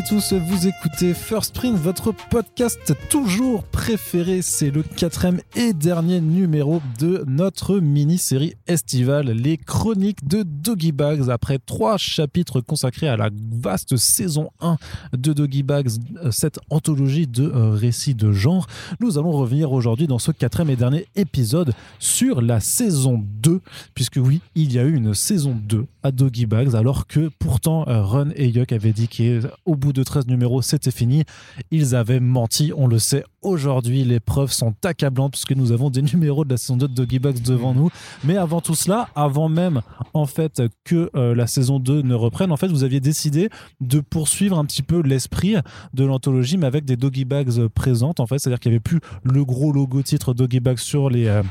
Et tous, vous écoutez First Print, votre podcast toujours préféré. C'est le quatrième et dernier numéro de notre mini-série estivale, les chroniques de Doggy Bags. Après trois chapitres consacrés à la vaste saison 1 de Doggy Bags, cette anthologie de euh, récits de genre, nous allons revenir aujourd'hui dans ce quatrième et dernier épisode sur la saison 2, puisque oui, il y a eu une saison 2 à Doggy Bags, alors que pourtant euh, Run et Yuck avaient dit qu'au bout de 13 numéros, c'était fini. Ils avaient menti, on le sait aujourd'hui. Les preuves sont accablantes puisque nous avons des numéros de la saison 2 de Doggy Bags devant nous. Mais avant tout cela, avant même en fait que euh, la saison 2 ne reprenne, en fait, vous aviez décidé de poursuivre un petit peu l'esprit de l'anthologie, mais avec des Doggy Bags présentes, en fait. C'est-à-dire qu'il n'y avait plus le gros logo titre Doggy Bags sur les. Euh,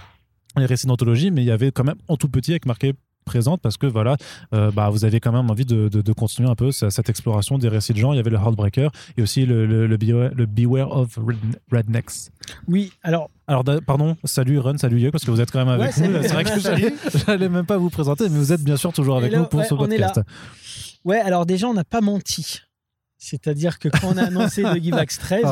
les récits d'anthologie, mais il y avait quand même en tout petit avec marqué présente parce que voilà, euh, bah, vous avez quand même envie de, de, continuer un peu cette exploration des récits de gens. Il y avait le Heartbreaker et aussi le, le, beware, of Rednecks. Oui, alors. Alors, pardon, salut Run, salut Yo, parce que vous êtes quand même avec nous. C'est vrai que j'allais même pas vous présenter, mais vous êtes bien sûr toujours avec nous pour ce podcast. Ouais, alors déjà, on n'a pas menti. C'est-à-dire que quand on a annoncé The Give 13,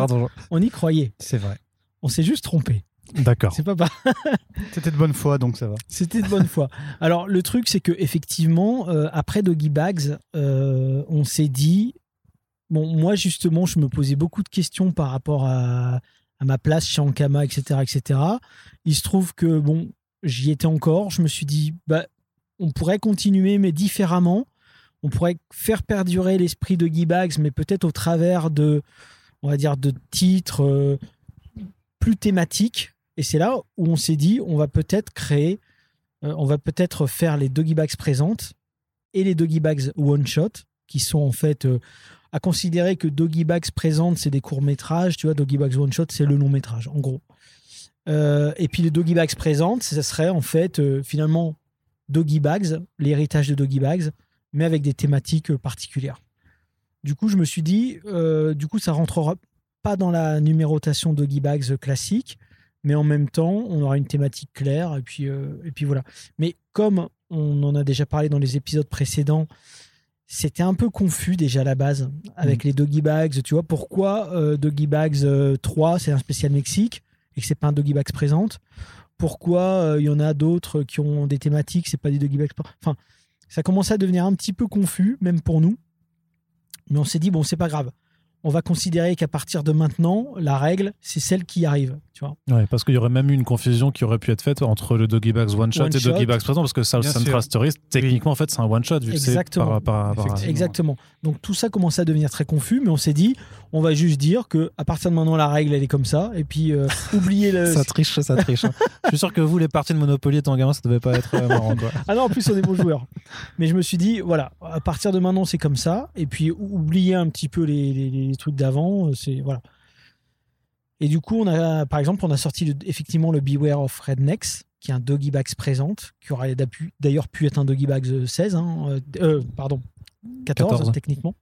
on y croyait. C'est vrai. On s'est juste trompé. D'accord. C'est pas pas. C'était de bonne foi, donc ça va. C'était de bonne foi. Alors le truc, c'est que effectivement, euh, après Doggy Bags, euh, on s'est dit, bon, moi justement, je me posais beaucoup de questions par rapport à, ma place chez Ankama, etc., etc. Il se trouve que bon, j'y étais encore. Je me suis dit, bah, on pourrait continuer, mais différemment. On pourrait faire perdurer l'esprit de Doggy Bags, mais peut-être au travers de, on va dire, de titres. Euh, plus thématiques et c'est là où on s'est dit, on va peut-être créer, euh, on va peut-être faire les doggy bags présentes et les doggy bags one shot, qui sont en fait euh, à considérer que doggy bags présentes, c'est des courts métrages, tu vois, doggy bags one shot, c'est le long métrage, en gros. Euh, et puis les doggy bags présentes, ça serait en fait finalement doggy bags, l'héritage de doggy bags, mais avec des thématiques particulières. Du coup, je me suis dit, du coup, ça rentrera pas dans la numérotation doggy bags classique, mais en même temps, on aura une thématique claire, et puis, euh, et puis voilà. Mais comme on en a déjà parlé dans les épisodes précédents, c'était un peu confus déjà à la base avec mm. les Doggy Bags. Tu vois, pourquoi euh, Doggy Bags 3, euh, c'est un spécial Mexique et que c'est pas un Doggy Bags présente? Pourquoi il y en a d'autres qui ont des thématiques, c'est pas des Doggy Bags Enfin, ça commençait à devenir un petit peu confus, même pour nous. Mais on s'est dit, bon, c'est pas grave on va considérer qu'à partir de maintenant, la règle, c'est celle qui arrive. Tu vois ouais, parce qu'il y aurait même eu une confusion qui aurait pu être faite entre le Doggy Bags One Shot et Doggy Bags Présent, parce que South Central Stories, techniquement, en fait, c'est un One Shot. Vu Exactement. par, Exactement. Donc tout ça commençait à devenir très confus, mais on s'est dit, on va juste dire que à partir de maintenant, la règle, elle est comme ça, et puis euh, oubliez le. ça triche, ça triche. Hein. Je suis sûr que vous, les parties de Monopoly étant gamin, ça devait pas être euh, marrant. Quoi. ah non, en plus, on est bons joueurs. Mais je me suis dit, voilà, à partir de maintenant, c'est comme ça, et puis oubliez un petit peu les, les trucs d'avant. C'est voilà. Et du coup, on a, par exemple, on a sorti effectivement le Beware of Rednecks, qui est un Doggy Bags présente, qui aurait d'ailleurs pu être un Doggy Bags 16, hein, euh, euh, pardon, 14, techniquement.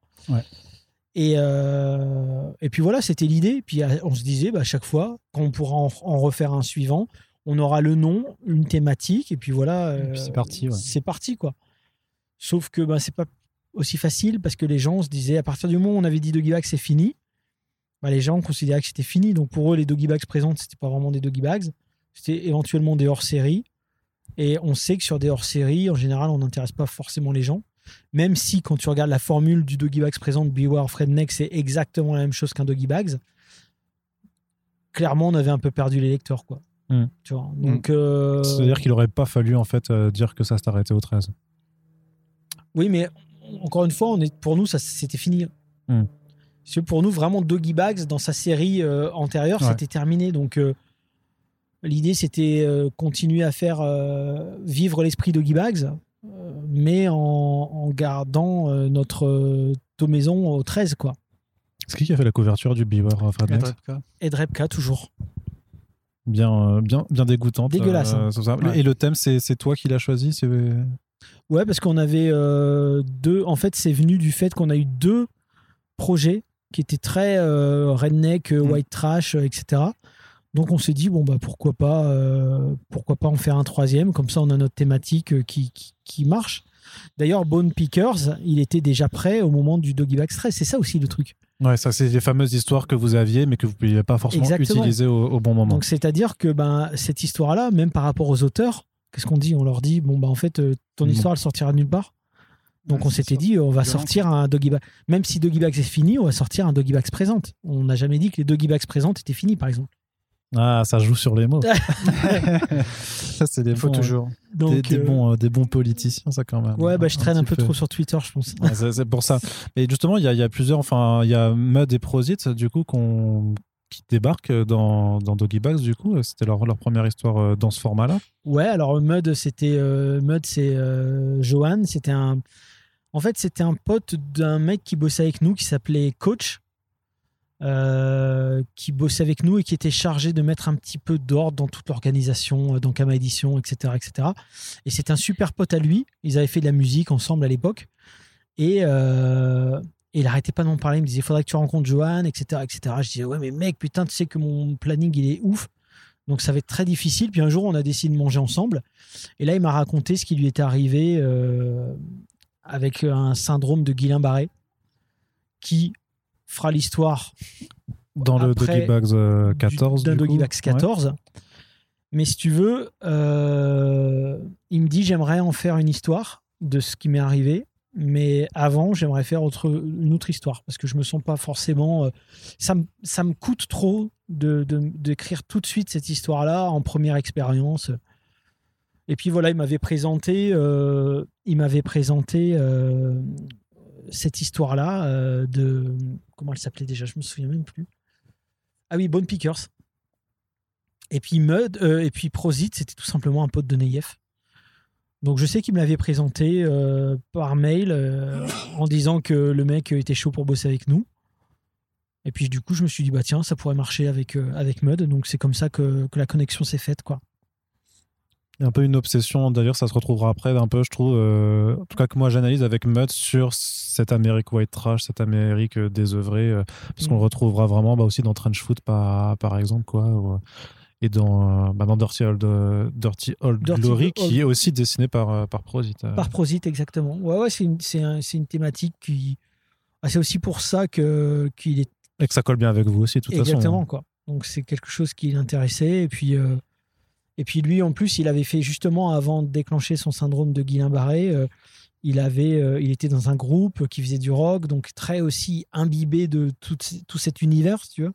Et, euh, et puis voilà, c'était l'idée. Puis on se disait, bah, à chaque fois, quand on pourra en, refaire un suivant, on aura le nom, une thématique, et puis voilà. c'est parti. C'est parti, quoi. Sauf que bah, c'est pas aussi facile parce que les gens se disaient, à partir du moment où on avait dit Doggy Bags, c'est fini bah, les gens considéraient que c'était fini. Donc pour eux, les doggy bags présentes, c'était pas vraiment des doggy bags. C'était éventuellement des hors-série. Et on sait que sur des hors-série, en général, on n'intéresse pas forcément les gens. Même si, quand tu regardes la formule du doggy bags présente, Beware Redneck, c'est exactement la même chose qu'un doggy bags. Clairement, on avait un peu perdu les lecteurs, quoi. Hmm. Tu vois Donc, euh, C'est-à-dire qu'il aurait pas fallu, en fait, euh, dire que ça s'est arrêté au 13. Oui, mais encore une fois, on est, pour nous, ça c'était fini. Hmm pour nous, vraiment, Doggy Bags, dans sa série euh, antérieure, c'était terminé. Donc, euh, l'idée, c'était euh, continuer à faire vivre l'esprit Doggy Bags, mais en, gardant notre maison au 13, quoi. C'est qui qui a fait la couverture du Beware of Ed Repka, toujours. Bien, bien, bien dégoûtante. Dégueulasse. Hein. Et le thème, c'est toi qui l'as choisi Ouais, parce qu'on avait deux. En fait, c'est venu du fait qu'on a eu deux projets qui était très euh, redneck, euh, mm. white trash, euh, etc. Donc on s'est dit bon bah pourquoi pas pourquoi pas en faire un troisième? Comme ça on a notre thématique qui, qui, marche D'ailleurs, Bone Pickers, il était déjà prêt au moment du Doggy Bag Stress. C'est ça aussi le truc. Ouais, ça, c'est les fameuses histoires que vous aviez, mais que vous ne pouviez pas forcément Exactement. utiliser au, au bon moment. Donc, c'est-à-dire que ben, cette histoire-là, même par rapport aux auteurs, qu'est-ce qu'on dit? On leur dit, bon, bah, en fait, ton Bon. histoire, elle sortira de nulle part. Donc, Ouais, on s'était dit, on va sortir un Doggy Bag. Même si Doggy Bags est fini, on va sortir un Doggy Bags présente. On n'a jamais dit que les Doggy Bags présentes étaient finis, par exemple. Ah, ça joue sur les mots. ça, c'est des, Il faut bons, toujours. des, Donc, des euh, bons, euh, des bons politiciens, ça, quand même. Ouais, bah, je traîne un, peu, trop sur Twitter, je pense. Ouais, c'est pour ça. Et justement, il y, y a plusieurs, enfin, il y a Mud et Prosit, du coup, qu'on- qui débarquent dans, dans Doggy Bags, du coup. C'était leur, leur première histoire euh, dans ce format-là. Ouais, alors Mud, c'était euh, Mud, c'est euh, Johan. C'était un. En fait, c'était un pote d'un mec qui bossait avec nous, qui s'appelait Coach, euh, qui bossait avec nous et qui était chargé de mettre un petit peu d'ordre dans toute l'organisation, euh, dans Kama Edition, etc., etc. Et c'était un super pote à lui. Ils avaient fait de la musique ensemble à l'époque. Et, euh, il arrêtait pas de m'en parler. Il me disait, il faudrait que tu rencontres Johan, etc., etc. Je disais, ouais, mais mec, putain, tu sais que mon planning, il est ouf. Donc ça va être très difficile. Puis un jour, on a décidé de manger ensemble. Et là, il m'a raconté ce qui lui était arrivé avec un syndrome de Guillain-Barré qui fera l'histoire Dans le Doggy Bags euh, du- 14. Doggy. Bags 14. Mais si tu veux, euh, il me dit j'aimerais en faire une histoire de ce qui m'est arrivé. Mais avant, j'aimerais faire autre, une autre histoire parce que je me sens pas forcément. euh, ça, me, ça me coûte trop de, de- d'écrire tout de suite cette histoire-là en première expérience. Et puis voilà, il m'avait présenté, euh, il m'avait présenté euh, cette histoire-là euh, de comment elle s'appelait déjà, je me souviens même plus. Ah oui, Bone Pickers. Et puis Mud, et puis Prosit, c'était tout simplement un pote de Neyef. Donc je sais qu'il me l'avait présenté par mail en disant que le mec était chaud pour bosser avec nous. Et puis du coup, je me suis dit bah tiens, ça pourrait marcher avec avec Mud. Donc c'est comme ça que, que la connexion s'est faite quoi. Un peu une obsession, d'ailleurs, ça se retrouvera après, un peu, je trouve, euh, en tout cas que moi j'analyse avec Mud sur cette Amérique white trash, cette Amérique euh, désœuvrée, euh, parce qu'on Mm. le retrouvera vraiment bah, aussi dans Trench Foot, par, par exemple, quoi, ou, et dans, bah, dans Dirty Old, Dirty Old Dirty Glory, Old- qui est aussi dessiné par, par Prosit. Par Prosit, exactement. Ouais, ouais, c'est une, un- une thématique qui. Ah, c'est aussi pour ça qu'il est Et que ça colle bien avec vous aussi, de toute Exactement, façon. quoi. Donc c'est quelque chose qui l'intéressait. Et puis, et puis lui, en plus, il avait fait justement avant de déclencher son syndrome de Guillain-Barré, euh, il avait, euh, il était dans un groupe qui faisait du rock, donc très aussi imbibé de tout, tout cet univers, tu veux.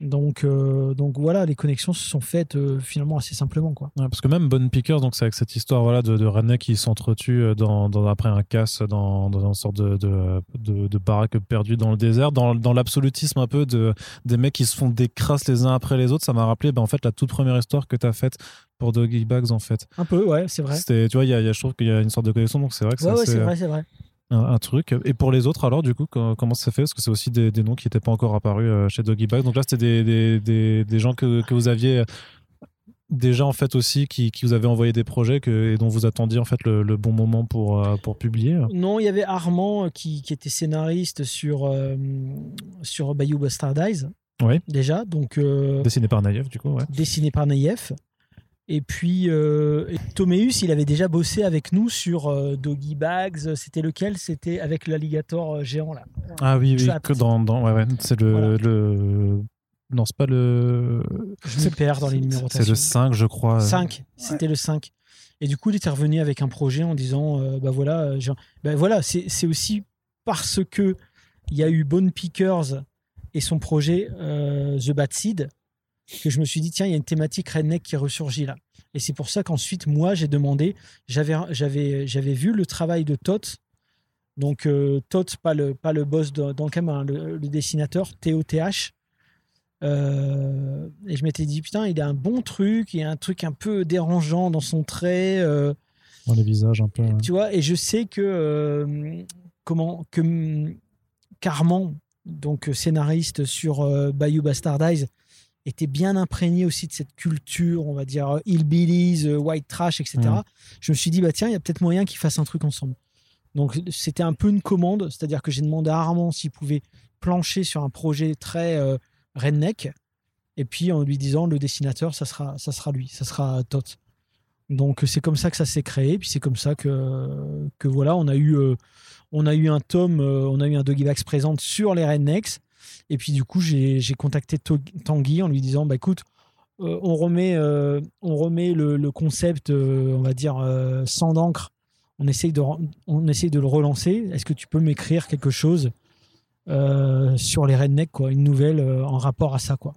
Donc, euh, donc voilà, les connexions se sont faites euh, finalement assez simplement, quoi. Ouais, parce que même Bonne Pickers, donc c'est avec cette histoire voilà, de, de redneck qui s'entretuent euh, dans, dans- après un casse dans, dans une sorte de, de, de, baraque perdue dans le désert, dans, dans l'absolutisme un peu de, des mecs qui se font des crasses les uns après les autres. Ça m'a rappelé ben, en fait la toute première histoire que tu as faite pour Doggy Bags en fait. Un peu, ouais, c'est vrai. Tu vois, y a, y a- je trouve qu'il y a une sorte de connexion, donc c'est vrai que Ouais, c'est ouais, assez, vrai, c'est vrai. Un, un truc. Et pour les autres, alors, du coup, co- comment ça s'est fait? Parce que c'est aussi des, des noms qui n'étaient pas encore apparus euh, chez Doggy Bag. Donc là, c'était des, des, des, des gens que, que vous aviez euh, déjà, en fait, aussi, qui, qui vous avaient envoyé des projets que, et dont vous attendiez, en fait, le, le bon moment pour, euh, pour publier? Non, il y avait Armand qui, qui était scénariste sur, euh, sur Bayou Bastardize, Oui. déjà. Donc. euh, Dessiné par Naïef, du coup, ouais. dessiné par Naïef. Et puis, euh, Toméus, il avait déjà bossé avec nous sur euh, Doggy Bags. C'était lequel? C'était avec l'alligator euh, géant, là. Ah oui, oui, que dans, dans, ouais, ouais, c'est le, Voilà. le. Non, c'est pas le. Je me perds dans les numérotations. C'est le 5, je crois. 5, c'était le 5. Et du coup, il était revenu avec un projet en disant euh, bah voilà, euh, bah voilà c'est aussi parce que il y a eu Bone Pickers et son projet The Bad Seed que je me suis dit tiens, il y a une thématique redneck qui ressurgit là. Et c'est pour ça qu'ensuite, moi, j'ai demandé, j'avais j'avais j'avais vu le travail de Tot. Donc, euh, Tot, pas le, pas le boss d'Ankam, hein, le, le dessinateur, TOTH. Euh, et je m'étais dit, putain, il a un bon truc, il y a un truc un peu dérangeant dans son trait. euh, Dans le visage, un peu. ouais. tu vois, et je sais que euh, comment que Carman, donc scénariste sur Bayou Bastardize, était bien imprégné aussi de cette culture, on va dire euh, hillbillies, euh, white trash, etc. Mhm. Je me suis dit bah tiens, il y a peut-être moyen qu'ils fassent un truc ensemble. Donc c'était un peu une commande, c'est-à-dire que j'ai demandé à Armand s'il pouvait plancher sur un projet très euh, redneck, et puis en lui disant le dessinateur, ça sera, ça sera lui, ça sera Tot. Donc c'est comme ça que ça s'est créé, puis c'est comme ça que, que voilà, on a eu, euh, on a eu un tome, euh, on a eu un Doggy Bags présente sur les Rednecks. Et puis du coup, j'ai contacté Tanguy en lui disant, bah écoute, euh, on remet, euh, on remet le, le concept, euh, on va dire, sans d'encre. On essaye, de, on essaye de le relancer. Est-ce que tu peux m'écrire quelque chose sur les Rednecks, quoi, une nouvelle en rapport à ça, quoi?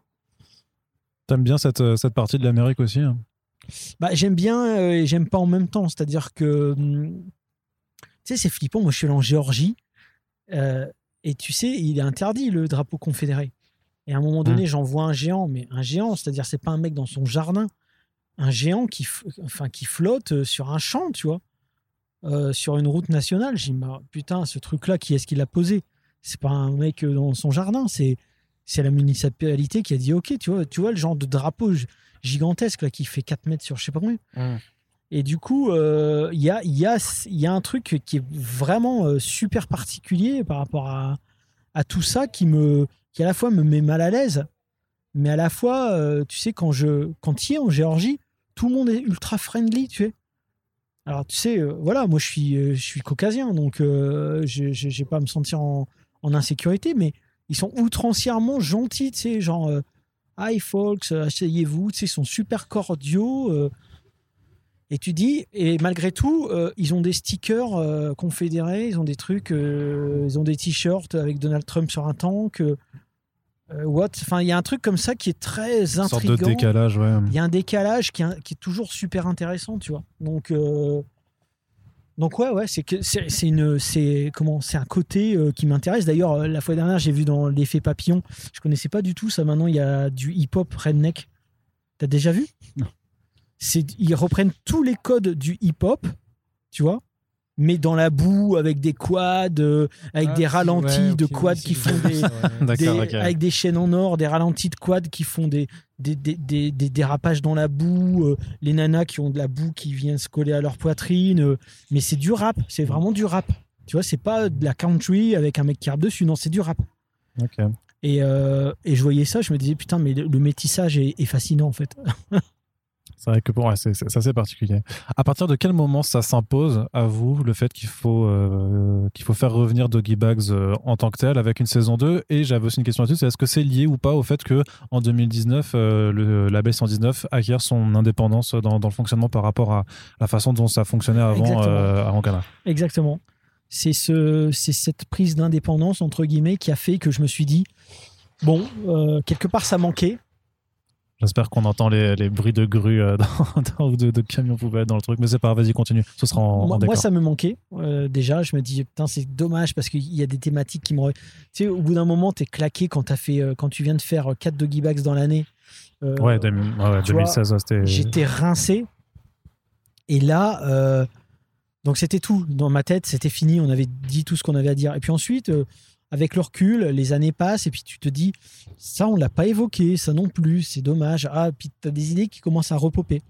T'aimes bien cette, cette partie de l'Amérique aussi hein? Bah, j'aime bien et j'aime pas en même temps. C'est-à-dire que, hum, tu sais, c'est flippant. Moi, je suis allé en Géorgie et tu sais, il est interdit le drapeau confédéré. Et à un moment donné, j'en vois un géant, mais un géant, c'est-à-dire, c'est pas un mec dans son jardin, un géant qui, enfin, qui flotte euh, sur un champ, tu vois, euh, sur une route nationale. J'ai dit, bah, putain, ce truc-là, qui est-ce qui l'a posé? C'est pas un mec euh, dans son jardin, c'est c'est la municipalité qui a dit, ok, tu vois, tu vois le genre de drapeau gigantesque là qui fait 4 mètres sur je sais pas combien. Et du coup, euh, il y, a, un truc qui est vraiment euh, super particulier par rapport à, tout ça qui, à la fois me met mal à l'aise, mais à la fois, euh, tu sais, quand je quand y en Géorgie, tout le monde est ultra friendly, tu sais. Alors, tu sais, voilà, moi je suis, je suis caucasien, donc je n'ai pas à me sentir en, en insécurité, mais ils sont outrancièrement gentils, tu sais, genre, hi folks, asseyez-vous, tu sais, ils sont super cordiaux. Et tu dis, et malgré tout, euh, ils ont des stickers euh, confédérés, ils ont des trucs, euh, ils ont des t-shirts avec Donald Trump sur un tank. what? Enfin, il y a un truc comme ça qui est très Une sorte de décalage, ouais. Il y a un décalage qui, est- qui est toujours super intéressant, tu vois. Donc, euh, donc ouais, ouais, c'est que c'est c'est une, c'est comment, c'est un côté euh, qui m'intéresse. D'ailleurs, euh, la fois dernière, j'ai vu dans l'effet papillon. Je connaissais pas du tout ça. Maintenant, il y a du hip-hop redneck. T'as déjà vu? Non. C'est, ils reprennent tous les codes du hip-hop, tu vois, mais dans la boue avec des quads, euh, avec Ah, des ralentis ouais, de ok, quads oui, qui font des, des- ok. avec des chaînes en or, des ralentis de quad qui font des, des, des, des, des dérapages dans la boue, euh, les nanas qui ont de la boue qui vient se coller à leur poitrine. euh, mais c'est du rap, c'est vraiment du rap. Tu vois, c'est pas de la country avec un mec qui rappe dessus, non, c'est du rap. Et, euh, et je voyais ça, je me disais, putain, mais le, le métissage est, est fascinant en fait. C'est vrai que pour ouais, c'est assez particulier. À partir de quel moment ça s'impose à vous le fait qu'il faut euh, qu'il faut faire revenir Doggy Bags euh, en tant que tel avec une saison 2 Et j'avais aussi une question là-dessus, c'est est-ce que c'est lié ou pas au fait que en 2019 euh, le label 119 acquiert son indépendance dans, dans le fonctionnement par rapport à la façon dont ça fonctionnait avant Exactement. euh, avant Canada Exactement. C'est ce, c'est cette prise d'indépendance, entre guillemets, qui a fait que je me suis dit, bon, quelque part ça manquait. J'espère qu'on entend les, les bruits de grue euh, ou de, de camions poubelles dans le truc, mais c'est pas grave, vas-y continue. Ce sera en, en moi, ça me manquait. euh, déjà, je me dis, putain, c'est dommage parce qu'il y a des thématiques qui me. Tu sais, au bout d'un moment, t'es claqué quand, as fait, euh, quand tu viens de faire 4 doggy bags dans l'année. Euh, Ouais, deux- ouais, ouais, tu vois, 2016, ouais, c'était. J'étais rincé. Et là, donc c'était tout. Dans ma tête, c'était fini. On avait dit tout ce qu'on avait à dire. Et puis ensuite, avec le recul, les années passent et puis tu te dis, ça, on l'a pas évoqué, ça non plus, c'est dommage. Ah, puis tu as des idées qui commencent à repoper.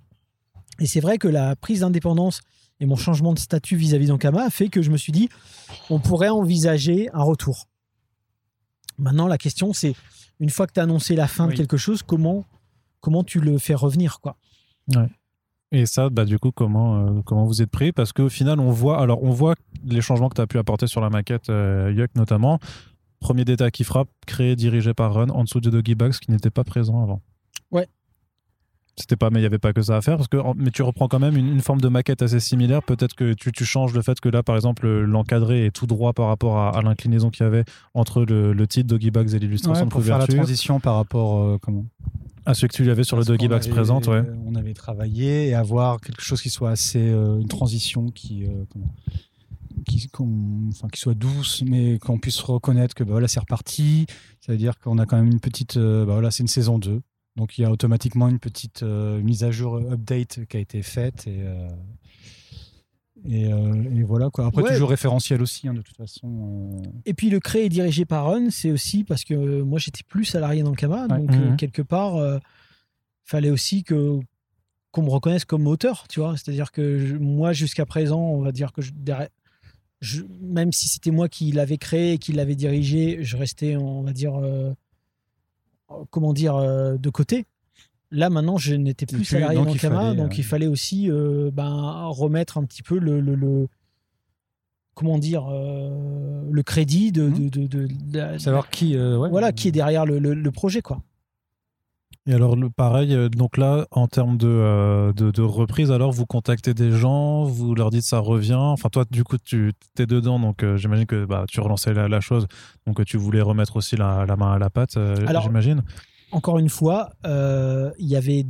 Et c'est vrai que la prise d'indépendance et mon changement de statut vis-à-vis d'Ankama a fait que je me suis dit, on pourrait envisager un retour. Maintenant, la question, c'est, une fois que tu as annoncé la fin de quelque chose, comment, comment tu le fais revenir quoi? Et ça, bah, du coup, comment, euh, comment vous êtes pris? Parce qu'au final, on voit, alors, on voit les changements que tu as pu apporter sur la maquette euh, Yuck notamment. Premier détail qui frappe, créé, dirigé par Run, en dessous de Doggy Bags, qui n'était pas présent avant. Ouais. C'était pas, mais il n'y avait pas que ça à faire. Parce que, mais tu reprends quand même une, une forme de maquette assez similaire. Peut-être que tu, tu changes le fait que là, par exemple, l'encadré est tout droit par rapport à, à l'inclinaison qu'il y avait entre le, le titre Doggy Bags et l'illustration Ouais, de pour faire la couverture. transition par rapport euh, comment? À celui que tu avais sur le Doggy Bags présente, ouais. On avait travaillé et avoir quelque chose qui soit assez euh, une transition qui euh, comment qui, qu'on- enfin, qui soit douce, mais qu'on puisse reconnaître que bah, voilà, c'est reparti. Ça veut dire qu'on a quand même une petite. euh, bah, voilà, c'est une saison 2. Donc il y a automatiquement une petite euh, mise à jour, update qui a été faite. Et, et, euh, et voilà quoi. Après, Ouais. toujours référentiel aussi, hein, de toute façon. euh, Et puis le créé et dirigé par Run, c'est aussi parce que euh, moi j'étais plus salarié dans le Ouais. donc Mhm. quelque part, fallait aussi que qu'on me reconnaisse comme auteur, tu vois. C'est-à-dire que je- moi jusqu'à présent, on va dire que je, derrière- je- même si c'était moi qui l'avais créé et qui l'avais dirigé, je restais, on va dire, comment dire, de côté. Là, maintenant, je n'étais plus salarié donc d'Ankama, fallait, donc euh, il fallait aussi euh, ben, remettre un petit peu le, le- le- comment dire euh, le crédit de, Mhm. de, de- de- de la- Savoir qui, euh, ouais. voilà qui est derrière le, le- le projet quoi. Et alors, le, pareil, euh, donc là, en termes de, euh, reprise, alors vous contactez des gens, vous leur dites ça revient. Enfin, toi, du coup, tu es dedans, donc euh, j'imagine que bah, tu relançais la, la chose, donc euh, tu voulais remettre aussi la, la main à la pâte, euh, Alors, j'imagine. Encore une fois, euh, il y avait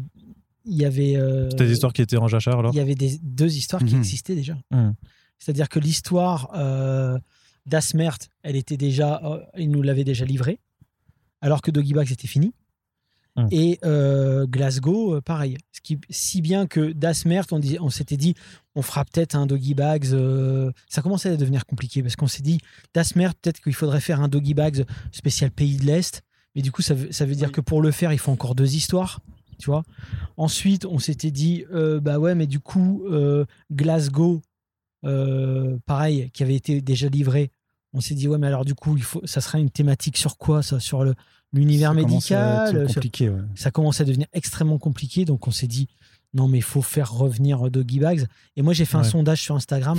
il y avait euh, C'était des histoires qui étaient en jachère, alors il y avait des, deux histoires qui Mhm. existaient déjà. Mhm. C'est-à-dire que l'histoire euh, d'Asmert, elle était déjà, il nous l'avait déjà livrée, alors que Doggy Bags était fini. Mhm. Et euh, Glasgow, euh, pareil. Ce qui, si bien que d'Asmert, on, on s'était dit, on fera peut-être un Doggy Bags. euh, ça commençait à devenir compliqué parce qu'on s'est dit, d'Asmert, peut-être qu'il faudrait faire un Doggy Bags spécial pays de l'Est. Mais du coup, ça veut, ça veut dire Oui. que pour le faire, il faut encore deux histoires. Tu vois Ensuite, on s'était dit, euh, bah ouais, mais du coup, euh, Glasgow, euh, pareil, qui avait été déjà livré. On s'est dit, ouais, mais alors du coup, il faut, ça sera une thématique sur quoi ça Sur le- l'univers Ça commence médical sur- compliqué, ouais. Ça commençait à devenir extrêmement compliqué. Donc, on s'est dit, non, mais il faut faire revenir Doggy Bags. Et moi, j'ai fait un sondage sur Instagram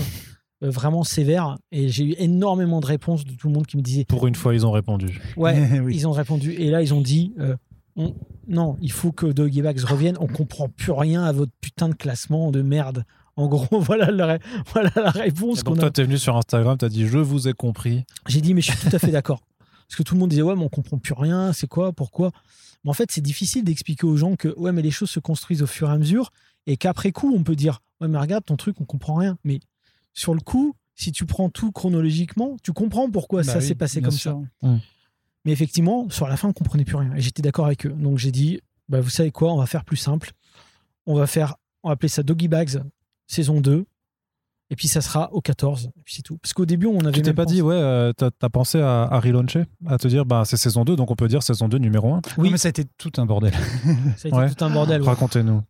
vraiment sévère. Et j'ai eu énormément de réponses de tout le monde qui me disait, Pour une fois, ils ont répondu. ouais, Oui. ils ont répondu. Et là, ils ont dit euh, on- non, il faut que Doggy Bags revienne. On comprend plus rien à votre putain de classement de merde. En gros, voilà, la, voilà la réponse donc, a. toi, t'es venu sur Instagram, t'as dit Je vous ai compris. J'ai dit, mais je suis tout à fait d'accord. Parce que tout le monde disait, ouais, mais on comprend plus rien. C'est quoi Pourquoi? Mais en fait, c'est difficile d'expliquer aux gens que, ouais, mais les choses se construisent au fur et à mesure. Et qu'après coup, on peut dire, ouais, mais regarde, ton truc, on comprend rien. Mais sur le coup, si tu prends tout chronologiquement, tu comprends pourquoi Bah ça oui, s'est passé comme sûr. ça. Mais effectivement, sur la fin, on comprenait plus rien. Et j'étais d'accord avec eux. Donc j'ai dit, bah, vous savez quoi, on va faire plus simple. On va faire, on va appeler ça Doggy Bags saison 2. Et puis ça sera au 14. Et puis c'est tout. Parce qu'au début, on avait. Tu t'es pas pensé- dit, ouais, euh, t'as t'as pensé à, à relauncher À te dire, bah, c'est saison 2, donc on peut dire saison 2 numéro 1. Oui, Non, mais ça a été tout un bordel. ça a été Ouais. tout un bordel. ouais. Racontez-nous.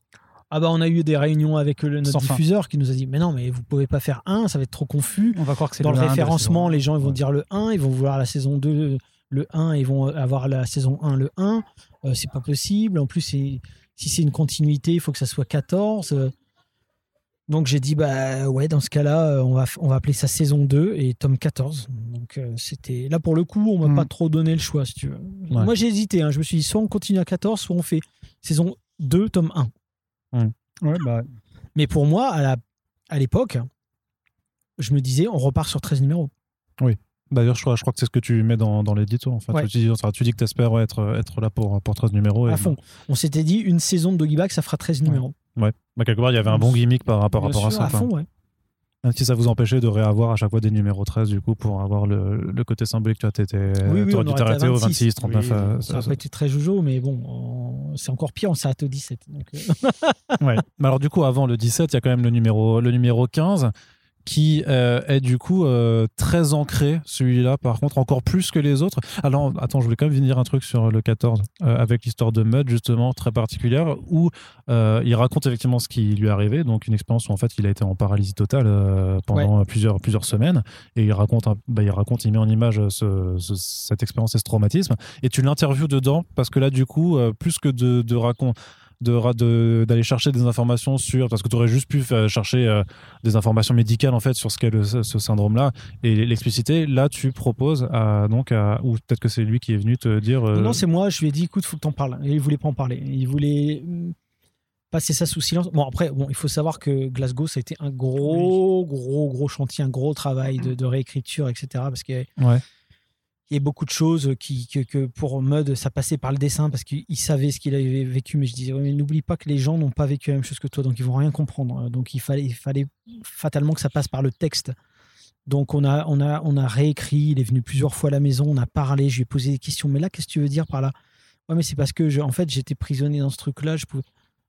Ah bah on a eu des réunions avec le, notre Sans fin. diffuseur qui nous a dit mais non mais vous pouvez pas faire un, ça va être trop confus. On va croire que c'est Dans le, 1 la référencement, les gens ils vont Ouais. dire le 1, ils vont vouloir la saison 2 le 1, ils vont avoir la saison 1 le 1. Euh, c'est pas possible. En plus si c'est une continuité, il faut que ça soit 14. Euh, Donc j'ai dit bah ouais dans ce cas-là euh, on va on va appeler ça saison 2 et tome 14. Donc euh, c'était là pour le coup on m'a Mm. pas trop donné le choix si tu veux. Ouais. Moi j'ai hésité, hein. je me suis dit soit on continue à 14 soit on fait saison 2 tome 1. Ouais, bah, Mais pour moi, à la- à l'époque, je me disais, on repart sur 13 numéros. D'ailleurs, je crois, je crois que c'est ce que tu mets dans, dans l'édito. En fait. Ouais. tu, dis, enfin, tu dis que tu espères être, être là pour, pour 13 numéros. et- À fond. On s'était dit, une saison de Doggy Bag, ça fera 13 numéros. Ouais. Bah, quelque part, il y avait un bon gimmick par rapport, à ça. à fond, ouais. Même si ça vous empêchait de réavoir à chaque fois des numéros 13, du coup, pour avoir le, le côté symbolique. Tu vois, t'étais, Oui, oui, dû aurait t'arrêter au 26. 26, 39. Oui, euh, ça pas été très jojo, mais bon, on- c'est encore pire, on s'arrête au 17. Donc, euh, Ouais. Mais alors, du coup, avant le 17, il y a quand même le numéro, le numéro 15 qui euh, est du coup euh, très ancré, celui-là, par contre, encore plus que les autres. Alors, attends, je voulais quand même venir un truc sur le 14, euh, avec l'histoire de Mud, justement, très particulière, où il raconte effectivement ce qui lui est arrivé, donc une expérience où en fait il a été en paralysie totale pendant plusieurs, plusieurs semaines, et il raconte, un- bah, il raconte, il met en image ce- ce- cette expérience et ce traumatisme, et tu l'interviews dedans, parce que là, du coup, plus que de, de raconter de ra- de- d'aller chercher des informations sur parce que tu aurais juste pu chercher euh, des informations médicales en fait sur ce qu'est ce syndrome là et l'expliciter là tu proposes à donc à, ou peut-être que c'est lui qui est venu te dire euh, Non, c'est moi, je lui ai dit, écoute, faut que t'en parles. Et il voulait pas en parler. Il voulait hum, passer ça sous silence. Bon, après, bon, il faut savoir que Glasgow, ça a été un gros, gros, gros chantier, un gros travail de, de réécriture, etc. Parce avait- ouais il y a beaucoup de choses qui, que, pour Mud, ça passait par le dessin parce qu'il savait ce qu'il avait vécu. Mais je disais, mais n'oublie pas que les gens n'ont pas vécu la même chose que toi, donc ils vont rien comprendre. Donc il fallait, fatalement que ça passe par le texte. Donc on a, on a, on a réécrit. Il est venu plusieurs fois à la maison. On a parlé. Je lui ai posé des questions. Mais là, qu'est-ce que tu veux dire par là? Ouais, mais c'est parce que en fait, j'étais prisonnier dans ce truc-là. Je pouvais.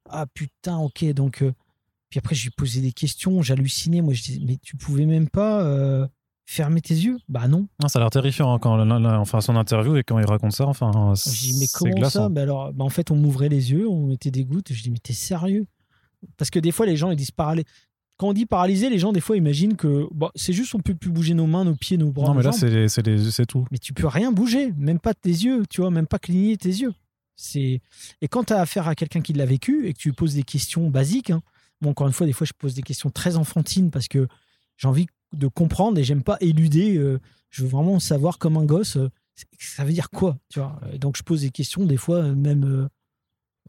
Ah putain, ok. Donc euh, puis après, je lui posais des questions. J'hallucinais. Moi, je disais, mais tu pouvais même pas. euh, Fermer tes yeux Bah non. Non, ça a l'air terrifiant hein, quand là, là, enfin son interview et quand il raconte ça enfin Je dis, mais comment glaçant. ça? Bah alors, bah en fait, on m'ouvrait les yeux, on mettait des gouttes. Je dis, mais t'es sérieux? Parce que des fois, les gens, ils disent paralysé. Quand on dit paralysé, les gens, des fois, imaginent que bah, c'est juste on peut plus bouger nos mains, nos pieds, nos bras. non mais là c'est tout Mais tu peux rien bouger, même pas tes yeux, tu vois, même pas cligner tes yeux. C'est et quand tu as affaire à quelqu'un qui l'a vécu et que tu lui poses des questions basiques, hein, bon, encore une fois, des fois, je pose des questions très enfantines parce que j'ai envie de comprendre et j'aime pas éluder. euh, je veux vraiment savoir comme un gosse, euh, ça veut dire quoi, tu vois. Donc je pose des questions des fois euh, même, euh,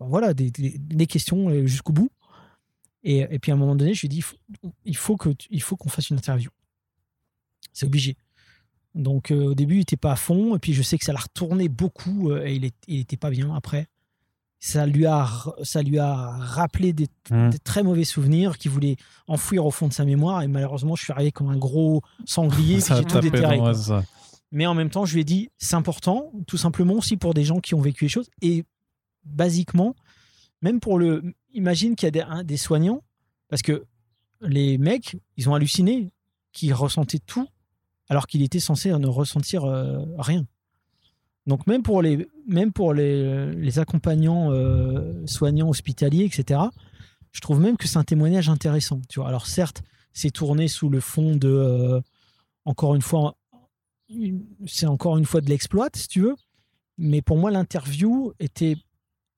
voilà, des, questions jusqu'au bout. Et, et puis à un moment donné, je lui ai dit, il faut, que il faut qu'on fasse une interview. C'est obligé. Donc au début, il était pas à fond, et puis je sais que ça l'a retourné beaucoup, et il, est, il était pas bien après. Ça lui a, ça lui a rappelé des, des très mauvais souvenirs qu'il voulait enfouir au fond de sa mémoire, et malheureusement, je suis arrivé comme un gros sanglier, j'ai tout déterré. Mais en même temps, je lui ai dit, c'est important, tout simplement aussi pour des gens qui ont vécu les choses. Et basiquement, même pour le. Imagine qu'il y a des, soignants, parce que les mecs, ils ont halluciné, qu'ils ressentaient tout, alors qu'il était censé ne ressentir euh, rien. Donc, même pour les, même pour les, les accompagnants euh, soignants hospitaliers, etc., je trouve même que c'est un témoignage intéressant. Tu vois. Alors, certes, c'est tourné sous le fond de. euh, encore une fois, c'est encore une fois de l'exploit, si tu veux. Mais pour moi, l'interview était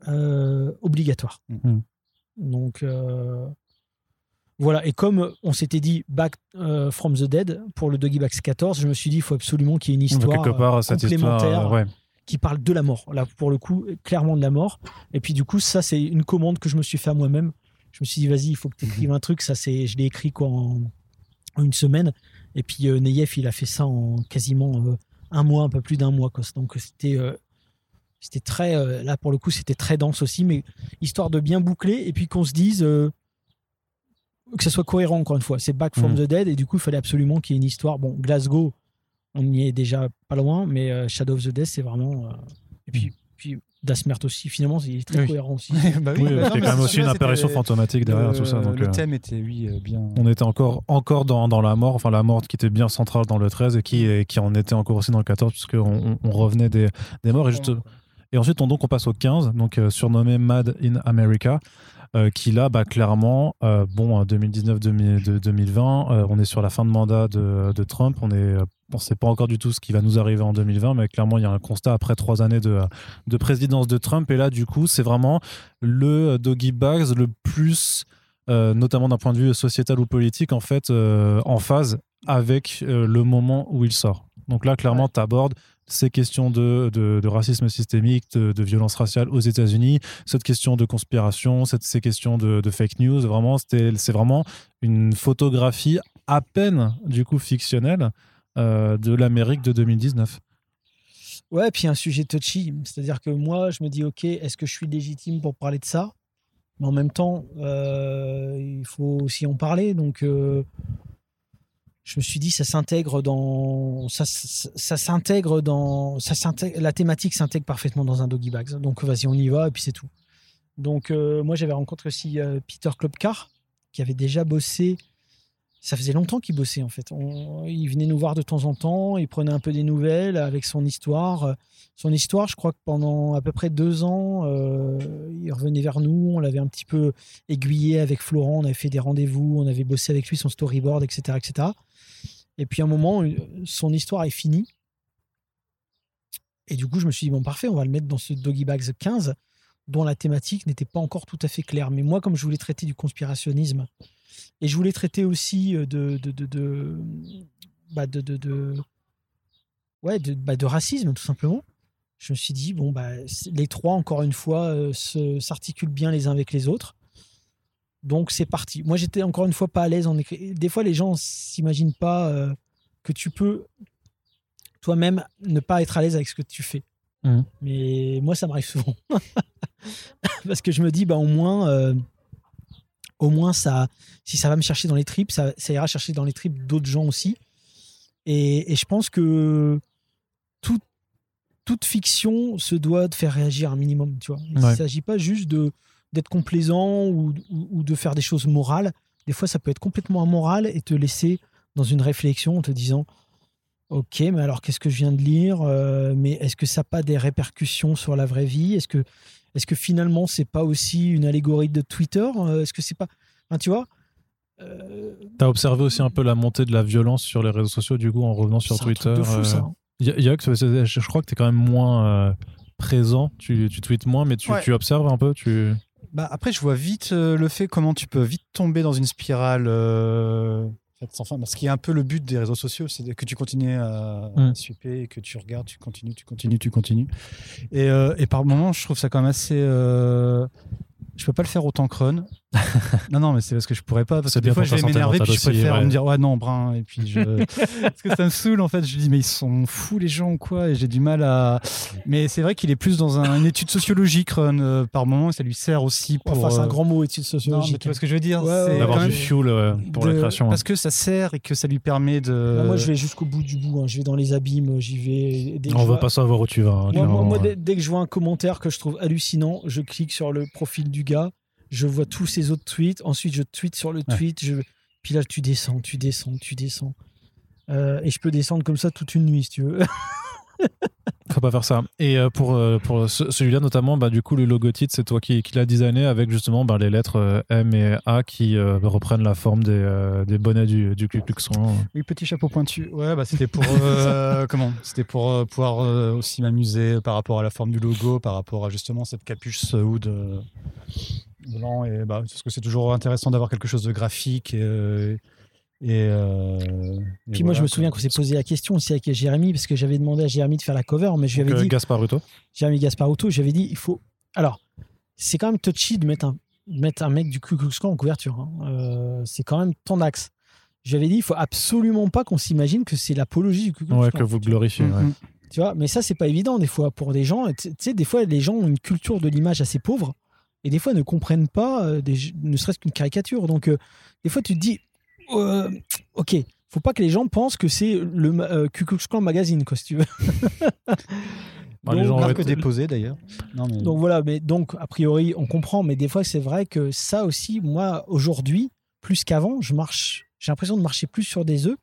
euh, obligatoire. Mhm. Donc euh, voilà. Et comme on s'était dit Back euh, from the Dead pour le Doggy Bags 14, je me suis dit il faut absolument qu'il y ait une histoire quelque part, euh, cette histoire, complémentaire ouais. Qui parle de la mort. Là, pour le coup, clairement de la mort. Et puis du coup, ça, c'est une commande que je me suis fait à moi-même. Je me suis dit, vas-y, il faut que tu écrives un truc. Ça, c'est, je l'ai écrit quoi, en, en une semaine. Et puis euh, Neyef, il a fait ça en quasiment euh, un mois, un peu plus d'un mois. Quoi. Donc c'était, euh, c'était très, euh, là pour le coup, c'était très dense aussi, mais histoire de bien boucler et puis qu'on se dise que ça soit cohérent encore une fois. C'est Back from Mhm. the Dead et du coup, il fallait absolument qu'il y ait une histoire. Bon, Glasgow, on y est déjà pas loin, mais euh, Shadow of the Death, c'est vraiment. euh, Et puis, puis Dasmert aussi, finalement, il est très Oui. cohérent aussi. Bah Oui, bah non, quand même aussi une apparition fantomatique derrière le- tout ça. Donc, le euh, thème était, oui, bien. on était encore, encore dans, dans la mort, enfin la mort qui était bien centrale dans le 13 et qui, et qui en était encore aussi dans le 14, puisqu'on on, on revenait des, des morts. Et, juste, et ensuite, on, donc, on passe au 15, donc euh, surnommé Mad in America. euh, qui là, bah, clairement, euh, bon, 2019-2020, euh, on est sur la fin de mandat de, de Trump, on est, on sait pas encore du tout ce qui va nous arriver en 2020, mais clairement, il y a un constat après trois années de, de présidence de Trump, et là, du coup, c'est vraiment le doggy bags le plus euh, notamment d'un point de vue sociétal ou politique, en fait, euh, en phase avec euh, le moment où il sort. Donc là, clairement, tu abordes ces questions de, de, de racisme systémique, de, de violence raciale aux États-Unis, cette question de conspiration, cette, ces questions de, fake news. Vraiment, c'est vraiment une photographie à peine, du coup, fictionnelle euh, de l'Amérique de 2019. Ouais, puis un sujet touchy. C'est-à-dire que moi, je me dis, OK, est-ce que je suis légitime pour parler de ça? Mais en même temps, euh, il faut aussi en parler. Donc, euh, je me suis dit, ça s'intègre dans. Ça, ça, s'intègre dans. Ça la thématique s'intègre parfaitement dans un doggy bags. Donc, vas-y, on y va, et puis c'est tout. Donc, moi, j'avais rencontré aussi Peter Klopkar, qui avait déjà bossé. Ça faisait longtemps qu'il bossait en fait. On- il venait nous voir de temps en temps, il prenait un peu des nouvelles avec son histoire. Son histoire, je crois que pendant à peu près deux ans, euh, il revenait vers nous, on l'avait un petit peu aiguillé avec Florent, on avait fait des rendez-vous, on avait bossé avec lui son storyboard, etc. etc. Et puis à un moment, euh, son histoire est finie. Et du coup, je me suis dit, bon, parfait, on va le mettre dans ce Doggy Bags 15, dont la thématique n'était pas encore tout à fait claire. Mais moi, comme je voulais traiter du conspirationnisme, et je voulais traiter aussi euh, de, de, de, de, bah, de, de, de- ouais, de, bah, de racisme, tout simplement. Je me suis dit, bon, bah, les trois, encore une fois, euh, s'articulent bien les uns avec les autres. Donc, c'est parti. Moi, j'étais encore une fois pas à l'aise en écrit. Des fois, les gens s'imaginent pas euh, que tu peux toi-même ne pas être à l'aise avec ce que tu fais. Mhm. Mais moi, ça m'arrive souvent. Parce que je me dis, bah, au moins, euh, au moins ça, si ça va me chercher dans les tripes, ça, ça ira chercher dans les tripes d'autres gens aussi. Et, et je pense que tout- toute fiction se doit de faire réagir un minimum. Tu vois. Il ne Ouais. s'agit pas juste de d'être complaisant ou, ou- ou de faire des choses morales. Des fois, ça peut être complètement amoral et te laisser dans une réflexion en te disant Ok, mais alors qu'est-ce que je viens de lire? Euh, Mais est-ce que ça n'a pas des répercussions sur la vraie vie? Est-ce que, est que finalement, c'est pas aussi une allégorie de Twitter Euh, Est-ce que c'est pas. Tu vois euh, T'as observé aussi un peu la montée de la violence sur les réseaux sociaux, du coup, en revenant sur Twitter. euh, je crois que tu es quand même moins, euh, présent. Tu, tu tweets moins, mais tu, Ouais. tu observes un peu. Tu... Bah, après, je vois vite euh, le fait comment tu peux vite tomber dans une spirale sans fin. Parce qu'il y a un peu le but des réseaux sociaux, c'est que tu continues à, à Mm. swiper et que tu regardes, tu continues, tu continues, tu continues. Et, euh, et par moments, je trouve ça quand même assez. euh, Je peux pas le faire autant que Run. non, non, mais c'est parce que je pourrais pas. Parce que des fois, pour je vais m'énerver, puis je préfère ouais. me dire, ouais, non, brun. Et puis je. parce que ça me saoule, en fait. Je dis, mais ils sont fous, les gens, ou quoi. Et j'ai du mal à. Mais c'est vrai qu'il est plus dans un- une étude sociologique, Run, euh, par moment, et ça lui sert aussi pour. Enfin, c'est un euh, grand mot, étude non, mais sociologique. tu vois ce que je veux dire Ouais, c'est D'avoir du fuel euh, pour de- la création. Parce que ça sert et que ça lui permet de. Ah, moi, je vais jusqu'au bout du bout. hein. Je vais dans les abîmes, j'y vais. Dès que On je va vois- pas savoir où tu vas. hein, Moi, clairement, moi, moi, ouais. dès, dès que je vois un commentaire que je trouve hallucinant, je clique sur le profil du gars, je vois tous ses autres tweets, ensuite je tweete sur le Ouais. tweet, je... puis là tu descends, tu descends, tu descends. Euh, et je peux descendre comme ça toute une nuit si tu veux. Faut pas faire ça. Et euh, pour, euh, pour ce- celui-là, notamment, bah, du coup, le logo titre, c'est toi qui, qui l'as designé avec justement bah, les lettres M et A qui euh, reprennent la forme des, euh, des bonnets du, du Ku Klux Klan. Oui, petit chapeau pointu. Ouais, bah, c'était pour. euh, comment? C'était pour euh, pouvoir euh, aussi m'amuser par rapport à la forme du logo, par rapport à justement cette capuche hood euh, blanc. Et bah, parce que c'est toujours intéressant d'avoir quelque chose de graphique. Et, euh, et, euh, et Puis moi je me souviens qu'on s'est posé la question aussi avec Jérémy, parce que j'avais demandé à Jérémy de faire la cover, mais je lui avais euh, dit, Gaspard Ruto. Jérémy Gasparotto, j'avais dit, il faut. Alors, c'est quand même touchy de mettre un, de mettre un mec du Ku Klux Klan en couverture. hein. Euh, c'est quand même ton axe. J'avais dit, il faut absolument pas qu'on s'imagine que c'est l'apologie du Ku Klux Ouais, Klan. que vous glorifiez. Mm, ouais. Tu vois, mais ça, c'est pas évident des fois pour des gens. Tu tu sais, des fois, les gens ont une culture de l'image assez pauvre et des fois ne comprennent pas, euh, des- ne serait-ce qu'une caricature. Donc, euh, des fois, tu te dis, euh, ok, faut pas que les gens pensent que c'est le euh, Ku Klux Klan magazine, quoi, si tu veux. Les gens Marque ouais, déposée d'ailleurs. Mais- Donc voilà, mais donc a priori on comprend, mais des fois c'est vrai que ça aussi, moi aujourd'hui, plus qu'avant, je marche, j'ai l'impression de marcher plus sur des œufs,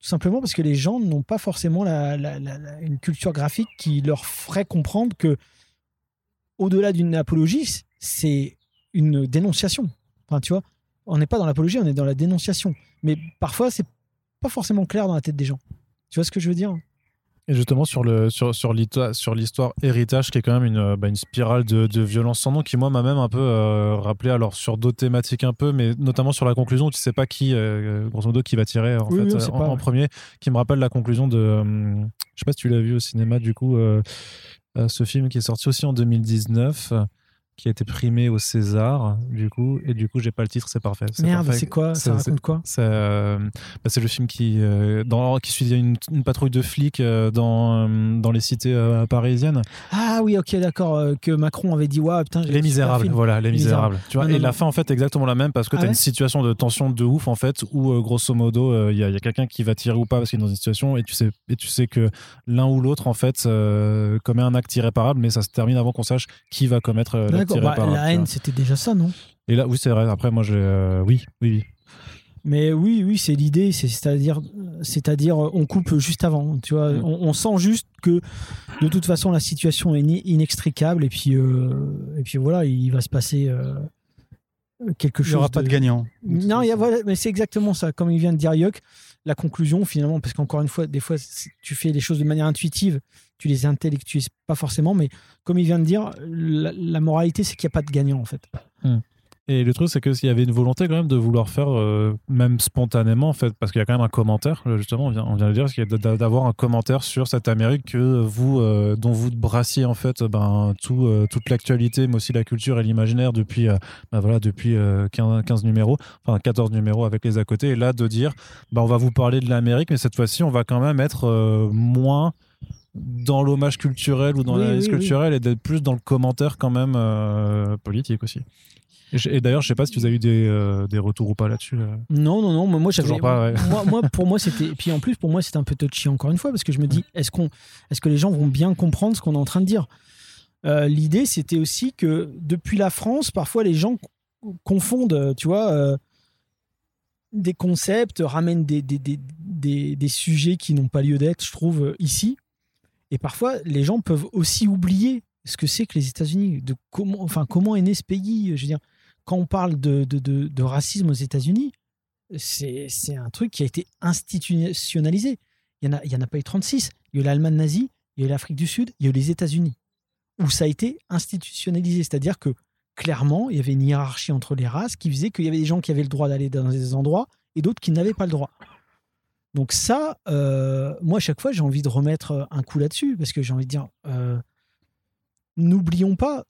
tout simplement parce que les gens n'ont pas forcément la- la- la- la- une culture graphique qui leur ferait comprendre que au-delà d'une apologie, c'est une dénonciation. Enfin, tu vois, on n'est pas dans l'apologie, on est dans la dénonciation. Mais parfois c'est pas forcément clair dans la tête des gens. Tu vois ce que je veux dire? Et justement, sur, le, sur, sur l'histoire héritage, qui est quand même une, bah, une spirale de, de violence sans nom, qui, moi, m'a même un peu euh, rappelé, alors sur d'autres thématiques un peu, mais notamment sur la conclusion, tu sais pas qui, euh, grosso modo, qui va tirer en, Oui, fait, oui, euh, en, premier, qui me rappelle la conclusion de. je sais pas si tu l'as vu au cinéma, du coup, ce film qui est sorti aussi en 2019. Qui a été primé au César, du coup, et du coup, j'ai pas le titre, c'est parfait. Merde, c'est quoi? C'est- Ça raconte quoi? C'est euh, bah, c'est le film qui, euh, dans, qui suit une, une patrouille de flics euh, dans, euh, dans les cités parisiennes. Ah oui, ok, d'accord. que Macron avait dit, ouais, putain, Les Misérables, voilà, Les Les Misérables. Tu vois, Non, et non, la fin, en fait, est exactement la même parce que Ah tu as ouais une situation de tension de ouf, en fait, où, grosso modo, il y a, y a quelqu'un qui va tirer ou pas parce qu'il est dans une situation et tu sais, et tu sais que l'un ou l'autre, en fait, commet un acte irréparable, mais ça se termine avant qu'on sache qui va commettre D'accord, bah, la haine, c'était déjà ça, non? Et là, oui, c'est vrai. Après, moi, j'ai. euh, oui, oui, oui. Mais oui, oui, c'est l'idée, c'est- c'est-à-dire, c'est-à-dire, on coupe juste avant, tu vois. Mm. On, on sent juste que de toute façon la situation est inextricable et puis euh, et puis voilà, il va se passer euh, quelque Il chose. n'y aura pas de gagnant. Non, il y a, voilà, mais c'est exactement ça. Comme il vient de dire Yuck, la conclusion finalement, parce qu'encore une fois, des fois, tu fais les choses de manière intuitive, tu les intellectuises pas forcément, mais comme il vient de dire, la, la moralité, c'est qu'il n'y a pas de gagnant en fait. Et le truc, c'est qu'il y avait une volonté quand même de vouloir faire, euh, même spontanément, en fait, parce qu'il y a quand même un commentaire, justement, on vient, on vient de le dire, qu'il y a d'a- d'avoir un commentaire sur cette Amérique que vous, euh, dont vous brassiez, en fait, ben, tout, euh, toute l'actualité, mais aussi la culture et l'imaginaire depuis, euh, ben voilà, depuis euh, 15, 15 numéros, enfin 14 numéros avec les à côté. Et là, de dire, ben, on va vous parler de l'Amérique, mais cette fois-ci, on va quand même être euh, moins dans l'hommage culturel ou dans Oui, l'analyse oui, oui. culturelle et d'être plus dans le commentaire quand même euh, politique aussi. Et, d'ailleurs, je sais pas si vous avez eu des, euh, des retours ou pas là-dessus. euh. Non, non, non. Moi, j'avais. Toujours pas, ouais. moi, moi, pour moi, c'était. Et puis en plus, pour moi, c'était un peu touchy encore une fois, parce que je me dis, est-ce qu'on, est-ce que les gens vont bien comprendre ce qu'on est en train de dire? Euh, L'idée, c'était aussi que depuis la France, parfois les gens co- confondent, tu vois, des concepts, ramènent des, des, des, des, des sujets qui n'ont pas lieu d'être, je trouve, ici. Et parfois, les gens peuvent aussi oublier ce que c'est que les États-Unis, de comment, enfin, comment est né ce pays. Quand on parle de, de, racisme aux États-Unis, c'est un truc qui a été institutionnalisé. Il n'y y en a pas eu 36. Il y a eu l'Allemagne nazie, il y a eu l'Afrique du Sud, il y a eu les États-Unis. où ça a été institutionnalisé. C'est-à-dire que clairement, il y avait une hiérarchie entre les races qui faisait qu'il y avait des gens qui avaient le droit d'aller dans des endroits et d'autres qui n'avaient pas le droit. Donc ça, euh, moi, à chaque fois, j'ai envie de remettre un coup là-dessus, parce que j'ai envie de dire, euh, n'oublions pas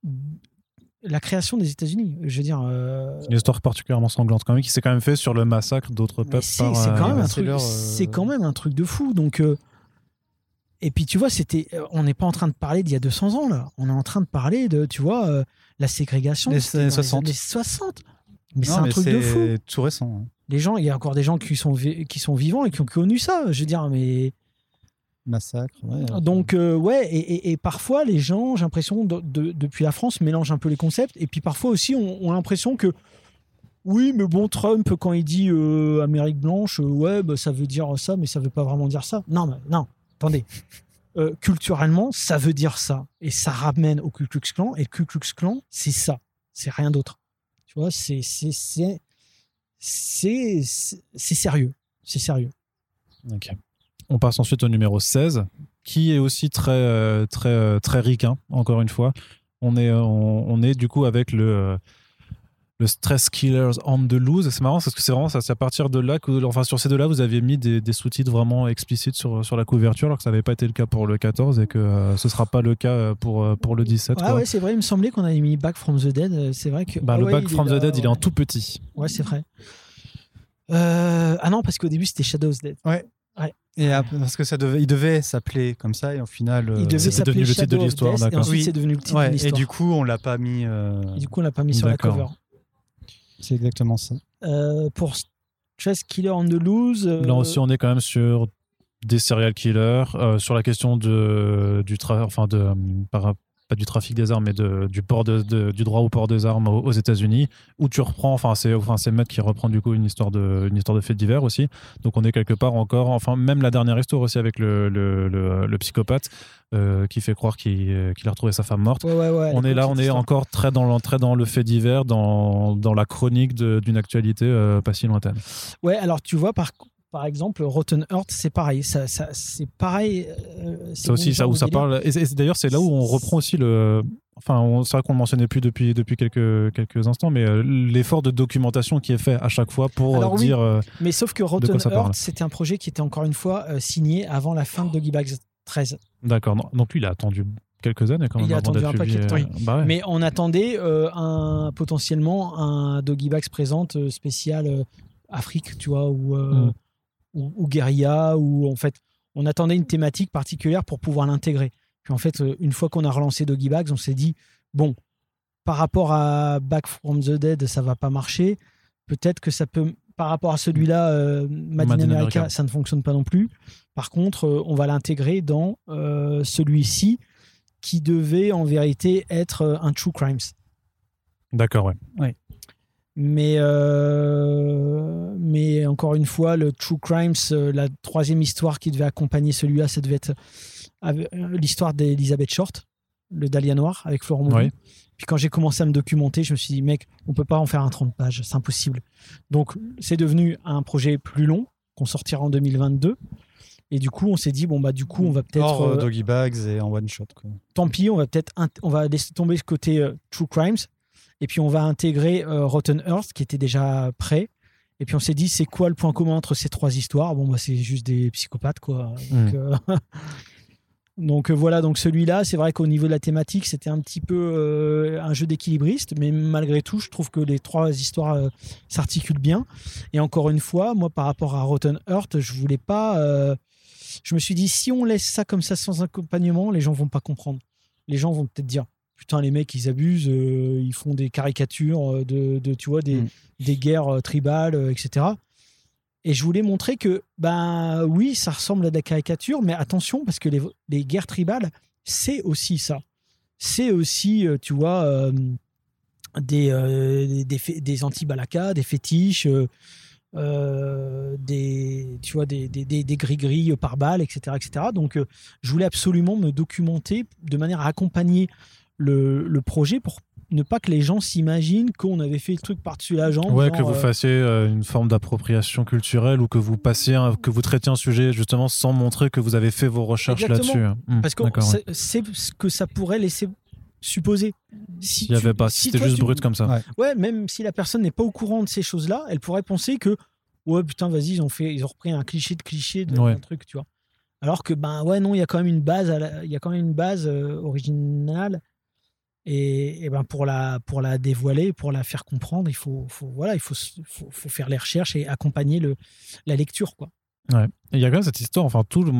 la création des États-Unis. Je veux dire... euh, Une histoire particulièrement sanglante quand même, qui s'est quand même fait sur le massacre d'autres peuples. c'est euh, quand, même un truc- leur, euh, c'est quand même un truc de fou. Donc, euh, et puis tu vois, c'était, euh, on n'est pas en train de parler d'il y a 200 ans là. On est en train de parler de, tu vois, euh, la ségrégation. C'était années dans 60. années 60. Mais c'est un truc de fou. tout récent. hein. Les gens, il y a encore des gens qui sont qui sont vivants et qui ont connu ça. Je veux dire, mais Massacre. ouais. donc euh, ouais. Et, et- et parfois, les gens, j'ai l'impression, de- de- depuis la France, mélangent un peu les concepts. Et puis parfois aussi, on, on a l'impression que oui, mais bon, Trump, quand il dit euh, Amérique blanche, euh, ouais, bah, ça veut dire ça, mais ça veut pas vraiment dire ça. Non, mais non, attendez. Euh, culturellement, ça veut dire ça. Et ça ramène au Ku Klux Klan. Et le Ku Klux Klan, c'est ça. C'est rien d'autre. Tu vois, c'est c'est c'est c'est sérieux. C'est sérieux. Ok. On passe ensuite au numéro 16, qui est aussi très, euh, très, euh, très ricain, encore une fois. On est, euh, on, est du coup avec le, le Stress Killers on the Loose. C'est marrant parce que c'est vraiment ça, c'est à partir de là que, enfin, sur ces deux-là, vous aviez mis des, des sous-titres vraiment explicites sur, sur la couverture, alors que ça n'avait pas été le cas pour le 14 et que euh, ce sera pas le cas pour, euh, pour le 17. Ah quoi. ouais, c'est vrai, il me semblait qu'on avait mis Back from the Dead. euh, C'est vrai que. Bah, ah le ouais, Back from the là, Dead, il est en ouais. tout petit. Ouais, c'est vrai. Euh, ah non, parce qu'au début, c'était Shadows Dead. Et après, parce que ça devait, il devait s'appeler comme ça, et au final. euh, Il devait c'était s'appeler devenu le titre de l'histoire, Et ensuite, Oui. c'est devenu le titre ouais, et du coup, on l'a pas mis. euh, Et du coup, on l'a pas mis sur la cover. C'est exactement ça. Euh, pour Stress Killer on the Loose. euh, Là aussi, on est quand même sur des serial killers, euh, sur la question de, du, tra- enfin de, par- pas du trafic des armes, mais de, du, port de, de- du droit au port des armes aux, aux États-Unis, où tu reprends, enfin c'est enfin, c'est Matt qui reprend du coup une histoire de, une histoire de fait divers aussi. Donc on est quelque part encore, enfin même la dernière histoire aussi avec le, le, le- le psychopathe euh, qui fait croire qu'il euh, qu'il a retrouvé sa femme morte. Ouais, ouais, ouais. on est là, on est histoire. encore très dans, le- très dans le fait divers, dans, dans la chronique d'une actualité euh, pas si lointaine. Ouais, alors tu vois, par, par exemple, Rotten Earth, c'est pareil. Ça, ça, c'est pareil. euh, c'est aussi, ça où ça délire. parle. Et, d'ailleurs, c'est là où on reprend aussi le. Enfin, c'est vrai qu'on ne le mentionnait plus depuis, depuis quelques, quelques instants, mais euh, l'effort de documentation qui est fait à chaque fois pour Alors euh, oui. dire. euh, Mais sauf que Rotten Earth, c'était un projet qui était encore une fois signé avant la fin de Doggy Bags 13. D'accord. non. Donc lui, il a attendu quelques années quand même. Il a attendu un paquet de temps. Bah ouais. Mais on attendait un, potentiellement un Doggy Bags présente spécial Afrique, tu vois, ou, euh, Mm. Ou, ou guérilla, ou en fait, on attendait une thématique particulière pour pouvoir l'intégrer. Puis en fait, euh, une fois qu'on a relancé Doggy Bags, on s'est dit, bon, par rapport à Back from the Dead, ça va pas marcher. Peut-être que ça peut, par rapport à celui-là, euh, in America, America. ça ne fonctionne pas non plus. Par contre, euh, on va l'intégrer dans euh, celui-ci qui devait en vérité être un True Crimes. D'accord, ouais. Mais, euh, mais encore une fois, le True Crimes, euh, la troisième histoire qui devait accompagner celui-là, ça devait être euh, l'histoire d'Elizabeth Short, le Dahlia Noir, avec Florent. Oui. Puis quand j'ai commencé à me documenter, je me suis dit, mec, on peut pas en faire un 30 pages, c'est impossible. Donc c'est devenu un projet plus long qu'on sortira en 2022. Et du coup, on s'est dit, bon, bah, du coup, on va peut-être. Hors euh, Doggy Bags et en one shot. Quoi. tant pis, on va peut-être on va laisser tomber ce côté euh, True Crimes et puis on va intégrer euh, Rotten Earth qui était déjà prêt. Et puis on s'est dit c'est quoi le point commun entre ces trois histoires? Bon bah c'est juste des psychopathes quoi. Donc, Mm. euh, donc, euh, voilà donc celui-là c'est vrai qu'au niveau de la thématique c'était un petit peu euh, un jeu d'équilibriste mais malgré tout je trouve que les trois histoires euh, s'articulent bien. Et encore une fois moi par rapport à Rotten Earth je voulais pas je me suis dit si on laisse ça comme ça sans accompagnement les gens vont pas comprendre les gens vont peut-être dire putain les mecs ils abusent euh, ils font des caricatures euh, de, de, tu vois des, Mm. des guerres euh, tribales etc et je voulais montrer que ben oui ça ressemble à des caricatures mais attention parce que les, les guerres tribales c'est aussi ça. C'est aussi tu vois euh, des, euh, des, fé- des anti-balaka des fétiches euh, des tu vois des, des, gris-gris par balle etc etc donc je voulais absolument me documenter de manière à accompagner le, le projet pour ne pas que les gens s'imaginent qu'on avait fait le truc par-dessus la jambe. Ouais, genre, que vous euh, fassiez euh, une forme d'appropriation culturelle ou que vous passiez, un- que vous traitiez un sujet justement sans montrer que vous avez fait vos recherches Exactement. là-dessus. Hmm, parce que ouais. c'est ce que ça pourrait laisser supposé. Si Il y tu- avait pas, si c'était toi, juste tu- brut comme ça. Ouais. Ouais, même si la personne n'est pas au courant de ces choses-là, elle pourrait penser que ouais putain vas-y ils ont fait ils ont repris un cliché de cliché de Ouais. un truc tu vois. Alors que ben ouais non il y a quand même une base la- il y a quand même une base euh, originale et, et ben pour la pour la dévoiler pour la faire comprendre il faut, faut voilà il faut, faut faut faire les recherches et accompagner le la lecture quoi. Et il y a quand même cette histoire, enfin, tout le,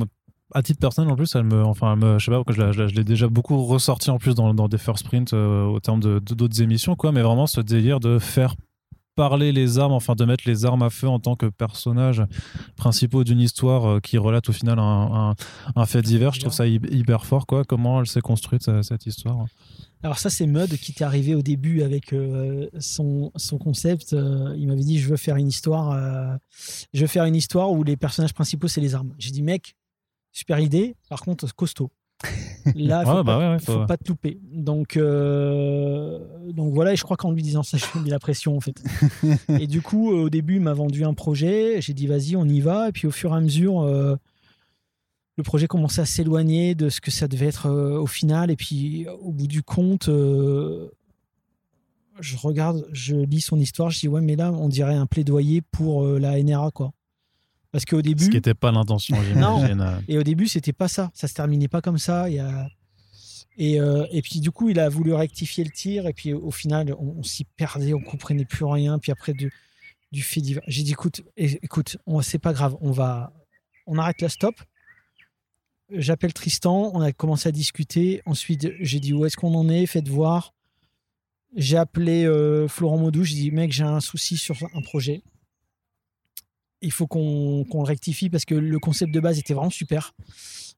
à titre personnel en plus, elle me, enfin, elle me, je sais pas, que je, la- je la- je l'ai déjà beaucoup ressorti en plus dans, dans des first sprints euh, au terme de d'autres émissions, quoi, mais vraiment ce délire de faire parler les armes, enfin de mettre les armes à feu en tant que personnages principaux d'une histoire euh, qui relate au final un, un, un fait divers. Je trouve ça hy- hyper fort, quoi. Comment elle s'est construite euh, cette histoire? Alors ça, c'est Mud qui était arrivé au début avec euh, son, son concept. Euh, il m'avait dit, je veux faire une histoire, euh, je veux faire une histoire où les personnages principaux c'est les armes. J'ai dit, mec, super idée. Par contre, costaud. Là, il faut, Ouais, bah pas, ouais, ouais, faut faut- pas te louper. Donc, donc voilà. Et je crois qu'en lui disant ça, je lui ai mis la pression en fait. et du coup, au début, il m'a vendu un projet. J'ai dit, vas-y, on y va. Et puis au fur et à mesure. Le projet commençait à s'éloigner de ce que ça devait être euh, au final. Et puis, au bout du compte, euh, je regarde, je lis son histoire, je dis ouais, mais là, on dirait un plaidoyer pour euh, la NRA, quoi. Parce qu'au Ce début, qui n'était pas l'intention, j'imagine. et au début, c'était pas ça. Ça se terminait pas comme ça. Et, euh, et puis, du coup, il a voulu rectifier le tir. Et puis, au final, on, on s'y perdait, on comprenait plus rien. Puis après, du, du fait divers. J'ai dit écoute, écoute, c'est pas grave, on va, on arrête la stop. J'appelle Tristan, on a commencé à discuter. Ensuite, j'ai dit où est-ce qu'on en est, faites voir. J'ai appelé euh, Florent Maudou, j'ai dit mec, j'ai un souci sur un projet. Il faut qu'on le rectifie parce que le concept de base était vraiment super.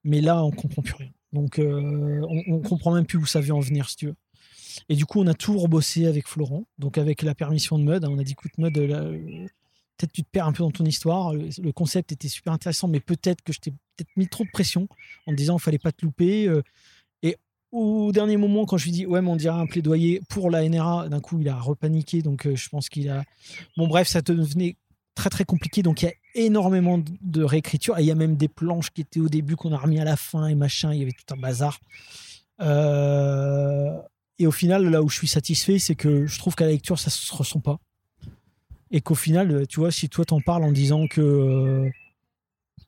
Mais là, on comprend plus rien. Donc, euh, on, on comprend même plus où ça veut en venir, si tu veux. Et du coup, on a tout rebossé avec Florent. Donc, avec la permission de Mud, on a dit écoute, Mud, euh, peut-être tu te perds un peu dans ton histoire. Le, concept était super intéressant, mais peut-être que je t'ai peut-être mis trop de pression en disant il fallait pas te louper. euh. Et au dernier moment, quand je lui dis ouais, mais on dirait un plaidoyer pour la NRA, d'un coup, il a repaniqué. Donc, euh, je pense qu'il a. Bon, bref, ça devenait très très compliqué. Donc, il y a énormément de, de réécriture. Et il y a même des planches qui étaient au début qu'on a remis à la fin et machin. Il y avait tout un bazar. Euh, et au final, là où je suis satisfait, c'est que je trouve qu'à la lecture, ça se ressent pas. Et qu'au final, tu vois, si toi t'en parles en disant que, euh,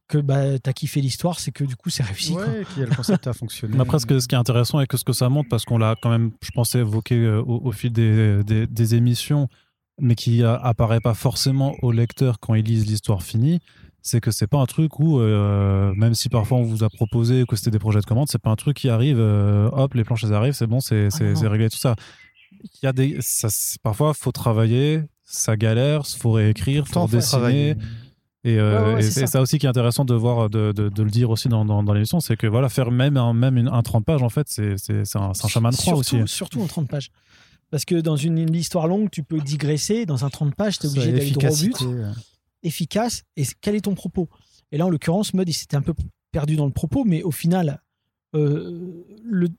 que bah, t'as kiffé l'histoire, c'est que du coup, c'est réussi. quoi. Ouais, qui- le concept a fonctionné. Mais Après, ce, que- ce qui est intéressant et que ce que ça montre, parce qu'on l'a quand même, je pensais, évoqué euh, au, au fil des, des- des émissions, mais qui euh, apparaît pas forcément au lecteur quand ils lisent l'histoire finie, c'est que c'est pas un truc où, euh, même si parfois on vous a proposé que c'était des projets de commande, c'est pas un truc qui arrive, euh, hop, les planches elles arrivent, c'est bon, c'est c'est- Ah réglé, tout ça. Il y a des, ça, parfois, faut travailler, ça galère, faut réécrire, faut Pourtant, faut dessiner. travailler. Et, euh, Ouais, ouais, et c'est c'est ça. ça aussi qui est intéressant de voir, de, de, de le dire aussi dans, dans, dans l'émission, c'est que voilà, faire même un, même une, un 30 pages, en fait, c'est un, un chemin de croix aussi. Surtout en 30 pages. Parce que dans une, une histoire longue, tu peux digresser. Dans un 30 pages, tu es obligé d'aller droit au but, efficace. Et quel est ton propos? Et là, en l'occurrence, Mud, il s'était un peu perdu dans le propos, mais au final, euh,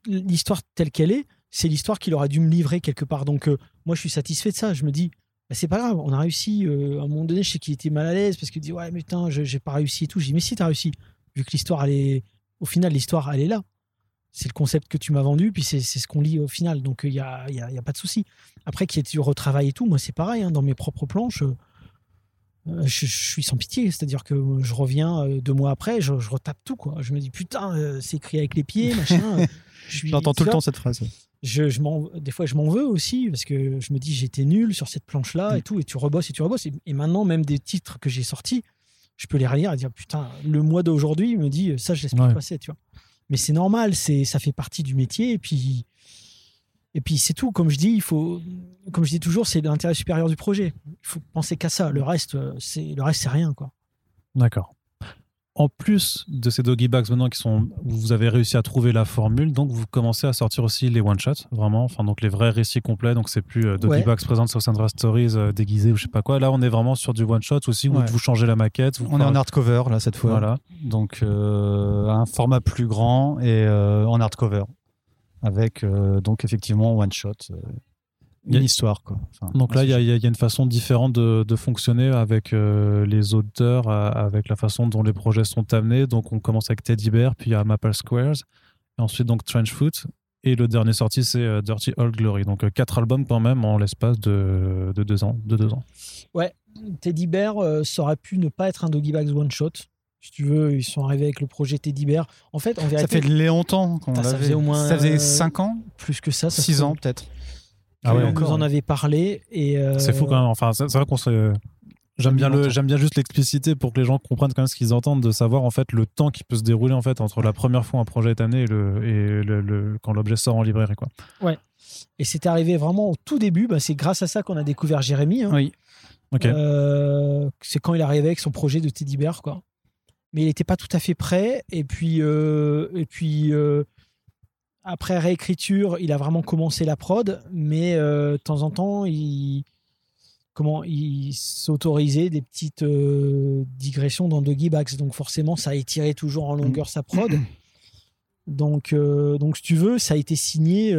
l'histoire telle qu'elle est, c'est l'histoire qu'il aurait dû me livrer quelque part. Donc, euh, moi, je suis satisfait de ça. Je me dis, bah, c'est pas grave, on a réussi. Euh, à un moment donné, je sais qu'il était mal à l'aise parce qu'il dit, ouais, mais putain, je- j'ai pas réussi et tout. Je dis, mais si, t'as réussi. Vu que l'histoire, elle est. Au final, l'histoire, elle est là. C'est le concept que tu m'as vendu, puis c'est ce qu'on lit au final. Donc, il n'y a, y a- y a pas de souci. Après, qu'il y ait du retravail et tout, moi, c'est pareil. hein, dans mes propres planches, euh, je, je suis sans pitié. C'est-à-dire que je reviens euh, deux mois après, je, je retape tout. Quoi. Je me dis, putain, c'est écrit avec les pieds, machin. je J'entends tout le temps cette phrase. Je, des fois, je m'en veux aussi parce que je me dis j'étais nul sur cette planche-là Mm. et tout, et tu rebosses et tu rebosses. Et, et maintenant, même des titres que j'ai sortis, je peux les relire et dire putain, le mois d'aujourd'hui me dit ça, je laisse pas Ouais. passer, tu vois. Mais c'est normal, c'est ça fait partie du métier et puis et puis c'est tout. Comme je dis, il faut, comme je dis toujours, c'est l'intérêt supérieur du projet. Il faut penser qu'à ça. Le reste, euh, c'est le reste, c'est rien quoi. D'accord. En plus de ces doggy bags maintenant qui sont, vous avez réussi à trouver la formule, donc vous commencez à sortir aussi les one shots, vraiment, enfin donc les vrais récits complets, donc c'est plus euh, doggy Ouais. bags présente sur Sandra Stories euh, déguisés ou je sais pas quoi. Là, on est vraiment sur du one shot aussi où Ouais. vous changez la maquette. vous- On est en hardcover là cette fois. Voilà. Donc euh, un format plus grand et euh, en hardcover avec euh, donc effectivement one shot, une histoire quoi. Enfin, Donc là, il y, a- y une façon différente de, de fonctionner avec euh, les auteurs, avec la façon dont les projets sont amenés. Donc on commence avec Teddy Bear, puis il y a Maple Squares, et ensuite donc Trench Foot. Et le dernier sorti, c'est euh, Dirty Old Glory. Donc euh, quatre albums quand même en l'espace de, de deux ans. De deux ans. Teddy Bear, euh, ça aurait pu ne pas être un Doggy Bags One Shot. Si tu veux, ils sont arrivés avec le projet Teddy Bear. En fait, en Ça vérité, fait longtemps qu'on Ah, ça l'avait. faisait au moins, Ça faisait euh, 5 ans? plus que ça. ça 6 se ans peut-être. Ah ouais, nous en ouais. avait parlé. et euh, C'est fou quand même. Enfin, c'est c'est vrai qu'on se. J'aime bien, le, j'aime bien juste l'expliciter pour que les gens comprennent quand même ce qu'ils entendent, de savoir en fait le temps qui peut se dérouler en fait entre la première fois un projet est amené et, le, et le, le- quand l'objet sort en librairie. Quoi. Et c'était arrivé vraiment au tout début. Bah, c'est grâce à ça qu'on a découvert Jérémy. hein. Oui. Ok. Euh, c'est quand il arrivait avec son projet de Teddy Bear, quoi. Mais il n'était pas tout à fait prêt. Et puis, euh, et puis euh, après réécriture, il a vraiment commencé la prod. Mais euh, de temps en temps, il, comment, il s'autorisait des petites euh, digressions dans Doggy Bags. Donc forcément, ça a étiré toujours en longueur sa prod. Donc, euh, donc, si tu veux, ça a été signé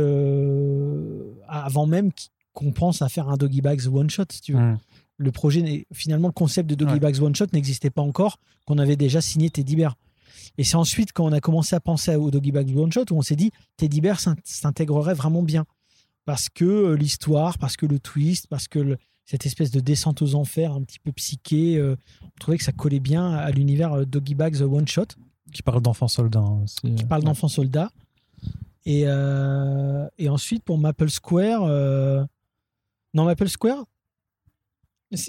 avant même qu'on pense à faire un Doggy Bags one shot, si tu veux Mm. le projet, finalement, le concept de Doggy Ouais. Bags One Shot n'existait pas encore, qu'on avait déjà signé Teddy Bear. Et c'est ensuite quand on a commencé à penser au Doggy Bags One Shot où on s'est dit Teddy Bear s'in- s'intégrerait vraiment bien. Parce que euh, l'histoire, parce que le twist, parce que le- cette espèce de descente aux enfers un petit peu psyché, euh, on trouvait que ça collait bien à l'univers euh, Doggy Bags One Shot Qui parle d'enfants soldats hein, aussi. qui parle Ouais. d'enfants soldats. Et, euh, et ensuite, pour Maple Square, euh, non, Maple Square,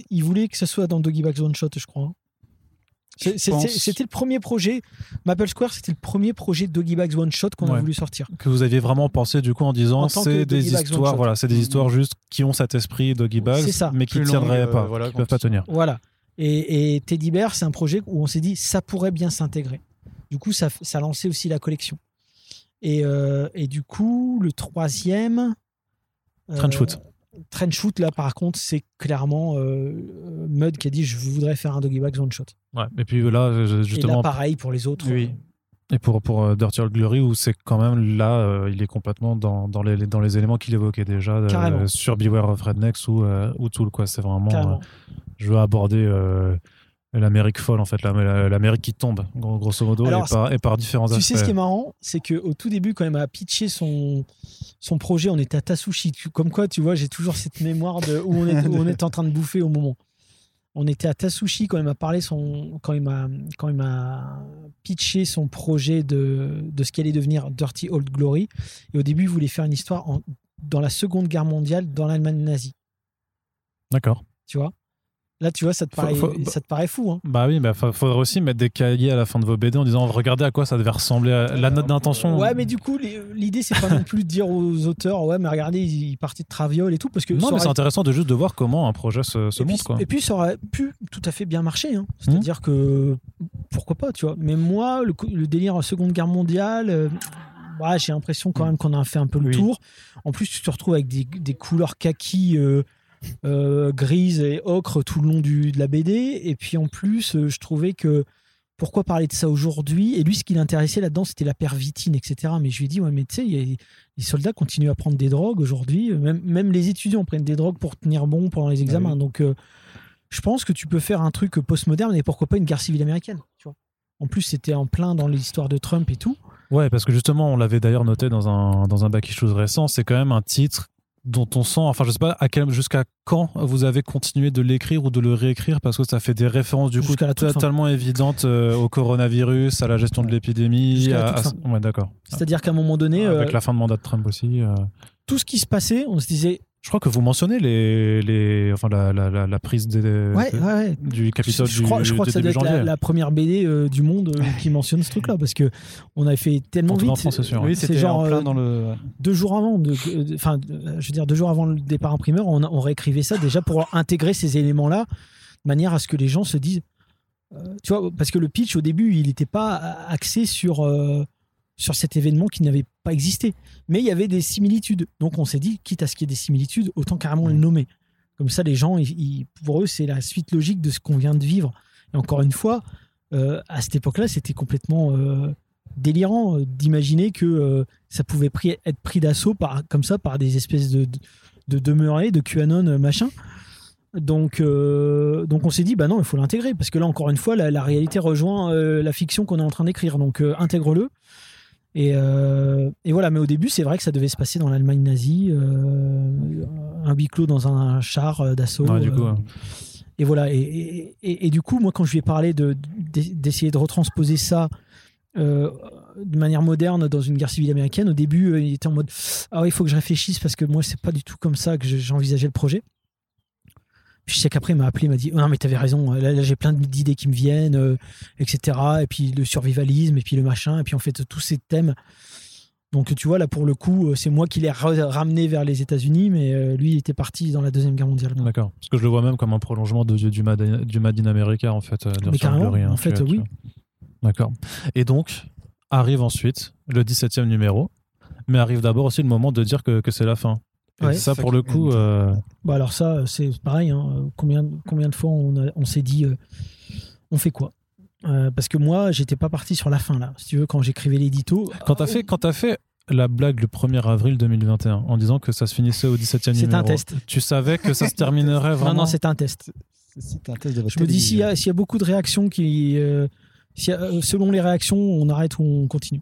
il voulait que ça soit dans Doggy Bags One Shot, je crois. hein. C'est- c'est- pense. c'est- C'était le premier projet. Maple Square, c'était le premier projet Doggy Bags One Shot qu'on a voulu sortir. Que vous aviez vraiment pensé du coup en disant c'est Doggy des histoires, voilà, c'est des histoires juste qui ont cet esprit Doggy Bags, C'est ça. mais qui ne tiendraient euh, pas, voilà, qui quand peuvent pas tenir. Voilà. Et, et Teddy Bear, c'est un projet où on s'est dit ça pourrait bien s'intégrer. Du coup, ça, ça lançait aussi la collection. Et, euh, et du coup, le troisième. euh, Trenchfoot. Trenchfoot, là, par contre, c'est clairement euh, Mud qui a dit je voudrais faire un Doggy Bags one shot. Ouais. Et puis là, je- Et là, justement, pareil pour les autres. Oui. Et pour, pour euh, Dirty Old Glory, où c'est quand même là, euh, il est complètement dans, dans, les, dans les éléments qu'il évoquait déjà euh, sur Beware of Rednecks ou, euh, ou Tool. Quoi. C'est vraiment. Euh, je veux aborder euh, l'Amérique folle, en fait, la- la- l'Amérique qui tombe, gros- grosso modo, Alors, et, par, et par différents Tu aspects. sais ce qui est marrant, c'est qu'au tout début, quand il m'a pitché son, son projet, on était à Tasushi. Tu- Comme quoi, tu vois, j'ai toujours cette mémoire de où on est, où on est en train de bouffer au moment. On était à Tasushi quand il m'a parlé son, quand il m'a, quand il m'a pitché son projet de, de ce qu'allait devenir Dirty Old Glory. Et au début, il voulait faire une histoire en- dans la Seconde Guerre mondiale, dans l'Allemagne nazie. D'accord. Tu vois? Là, tu vois, ça te paraît, faut- ça te paraît fou. Hein Bah oui, il faudrait aussi mettre des cahiers à la fin de vos BD en disant regardez à quoi ça devait ressembler. à- La note d'intention. Ouais, mais du coup, l'idée, c'est pas non plus de dire aux auteurs, ouais, mais regardez, ils partaient de Traviole et tout, parce que Non, mais aurait- c'est intéressant de juste de voir comment un projet se, se et, puis. Quoi. Et puis, ça aurait pu tout à fait bien marcher. hein. C'est-à-dire que pourquoi pas, tu vois. Mais moi, le, le délire Seconde Guerre mondiale, euh, ouais, j'ai l'impression quand même qu'on a fait un peu le Oui. tour. En plus, tu te retrouves avec des, des couleurs kaki. euh, euh, grises et ocre tout le long du, de la BD et puis en plus euh, je trouvais que pourquoi parler de ça aujourd'hui? Et lui ce qui l'intéressait là-dedans c'était la pervitine etc mais je lui ai dit ouais mais tu sais les soldats continuent à prendre des drogues aujourd'hui. Même, même les étudiants prennent des drogues pour tenir bon pendant les examens. Donc euh, je pense que tu peux faire un truc postmoderne et pourquoi pas une guerre civile américaine tu vois. En plus c'était en plein dans l'histoire de Trump et tout. Ouais, parce que justement, on l'avait d'ailleurs noté dans un, dans un back issues récent, c'est quand même un titre dont on sent, enfin je sais pas à quel, jusqu'à quand vous avez continué de l'écrire ou de le réécrire parce que ça fait des références du coup fin. totalement évidentes euh, au coronavirus, à la gestion de l'épidémie. À- ouais, d'accord. c'est-à-dire qu'à un moment donné Avec euh, la fin de mandat de Trump aussi. euh. tout ce qui se passait on se disait Je crois que vous mentionnez les, les, enfin la, la, la, la prise des, ouais, de- ouais, ouais. du Capitole je, je crois, du, je crois que du ça doit être la, première BD euh, du monde euh, qui mentionne ce truc-là parce que on avait fait tellement En cas, en vite. France, sûr. Oui, C'est c'était genre en plein euh, dans le. deux jours avant, enfin, de- je veux dire deux jours avant le départ imprimeur, on, on réécrivait ça déjà pour intégrer ces éléments-là, de manière à ce que les gens se disent, euh, tu vois, parce que le pitch au début, il n'était pas axé sur euh, sur cet événement qui n'avait pas existé, mais il y avait des similitudes. Donc on s'est dit, quitte à ce qu'il y ait des similitudes, autant carrément le nommer. Comme ça, les gens, ils- pour eux, c'est la suite logique de ce qu'on vient de vivre. Et encore une fois, euh, à cette époque-là, c'était complètement euh, délirant euh, d'imaginer que euh, ça pouvait être pris d'assaut par, comme ça par des espèces de, de, de demeurés, de QAnon, machin. Donc, euh, donc on s'est dit, bah non, il faut l'intégrer, parce que là, encore une fois, la, la réalité rejoint euh, la fiction qu'on est en train d'écrire. Donc, euh, intègre-le. Et, euh, et voilà, mais au début, c'est vrai que ça devait se passer dans l'Allemagne nazie, euh, un huis clos dans un char euh, d'assaut. Ouais, du coup, ouais. et voilà. Et, et- du coup, moi, quand je lui ai parlé de- d'e- d'essayer de retransposer ça euh, de manière moderne dans une guerre civile américaine, au début, il était en mode Ah oui, il faut que je réfléchisse parce que moi, c'est pas du tout comme ça que je- j'envisageais le projet. Puis je sais qu'après, il m'a appelé, il m'a dit Non, mais t'avais raison, là, là, j'ai plein d'idées qui me viennent, euh, etc. Et puis le survivalisme, et puis le machin, et puis en fait, tous ces thèmes. Donc tu vois, là, pour le coup, euh, c'est moi qui l'ai ra- ramené vers les États-Unis, mais euh, lui, il était parti dans la Deuxième Guerre mondiale. D'accord. Parce que je le vois même comme un prolongement de, du, Mad, du Mad in America, en fait. euh, Mais carrément, en fait, oui. D'accord. Et donc, arrive ensuite le 17e numéro, mais arrive d'abord aussi le moment de dire que, que c'est la fin. Ouais. ça, pour le coup, euh, Bah alors ça, c'est pareil. hein. Combien, combien de fois on, a- on s'est dit, euh, on fait quoi? Euh, Parce que moi, j'étais pas parti sur la fin là. Si tu veux, quand j'écrivais l'édito, quand t'as fait, quand t'as fait la blague le 1er avril 2021 en disant que ça se finissait au 17e c'est numéro, un test. tu savais que ça se terminerait vraiment Non, non, c'est un test. C'est un test de votre Je me dis s'il y, a- s'il y a beaucoup de réactions qui, euh, s'il y a- euh, selon les réactions, on arrête ou on continue.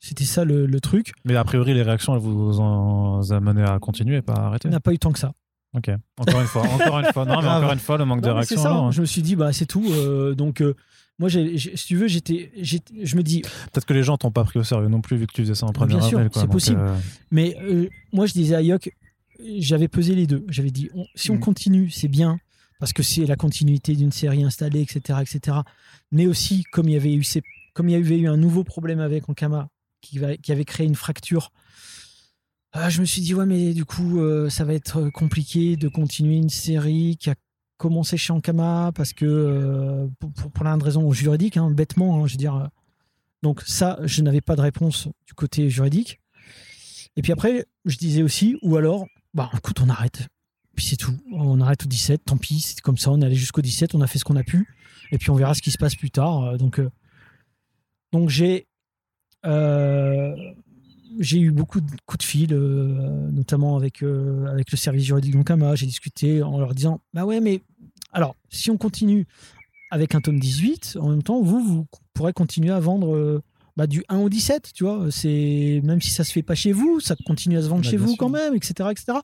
C'était ça le, le truc. Mais a priori, les réactions, elles vous ont amené à continuer, pas à arrêter. On n'a pas eu tant que ça. Ok. Encore une fois, encore une fois. Non, mais encore une fois, le manque de Non, réaction. ça. hein. Je me suis dit, bah c'est tout. euh, donc euh, moi, si tu veux, j'étais, je me dis, Peut-être que les gens t'ont pas pris au sérieux non plus, vu que tu faisais ça en premier Bien sûr, c'est possible. euh, Mais moi, je disais à Yoc, j'avais pesé les deux. J'avais dit, on- si on Mm. continue, c'est bien, parce que c'est la continuité d'une série installée, etc., etc. Mais aussi, comme il y avait eu, ces- comme il y avait eu un nouveau problème avec Ankama, qui, va- qui avait créé une fracture, ah, je me suis dit, ouais, mais du coup, euh, ça va être compliqué de continuer une série qui a commencé chez Ankama, parce que, euh, pour, pour, plein de raisons juridiques, hein, bêtement, hein, je veux dire. euh, Donc ça, je n'avais pas de réponse du côté juridique. Et puis après, je disais aussi, ou alors, bah écoute, on arrête. Puis c'est tout. On arrête au 17, tant pis, c'est comme ça, on est allé jusqu'au 17, on a fait ce qu'on a pu. Et puis on verra ce qui se passe plus tard. Donc, donc j'ai j'ai eu beaucoup de coups de fil, euh, notamment avec, euh, avec le service juridique d'Onkama. J'ai discuté en leur disant, bah ouais, mais alors, si on continue avec un tome 18, en même temps, vous, vous pourrez continuer à vendre euh, bah, du 1 au 17, tu vois. C'est même si ça se fait pas chez vous, ça continue à se vendre Bah, chez vous sûr. quand même, etc., etc.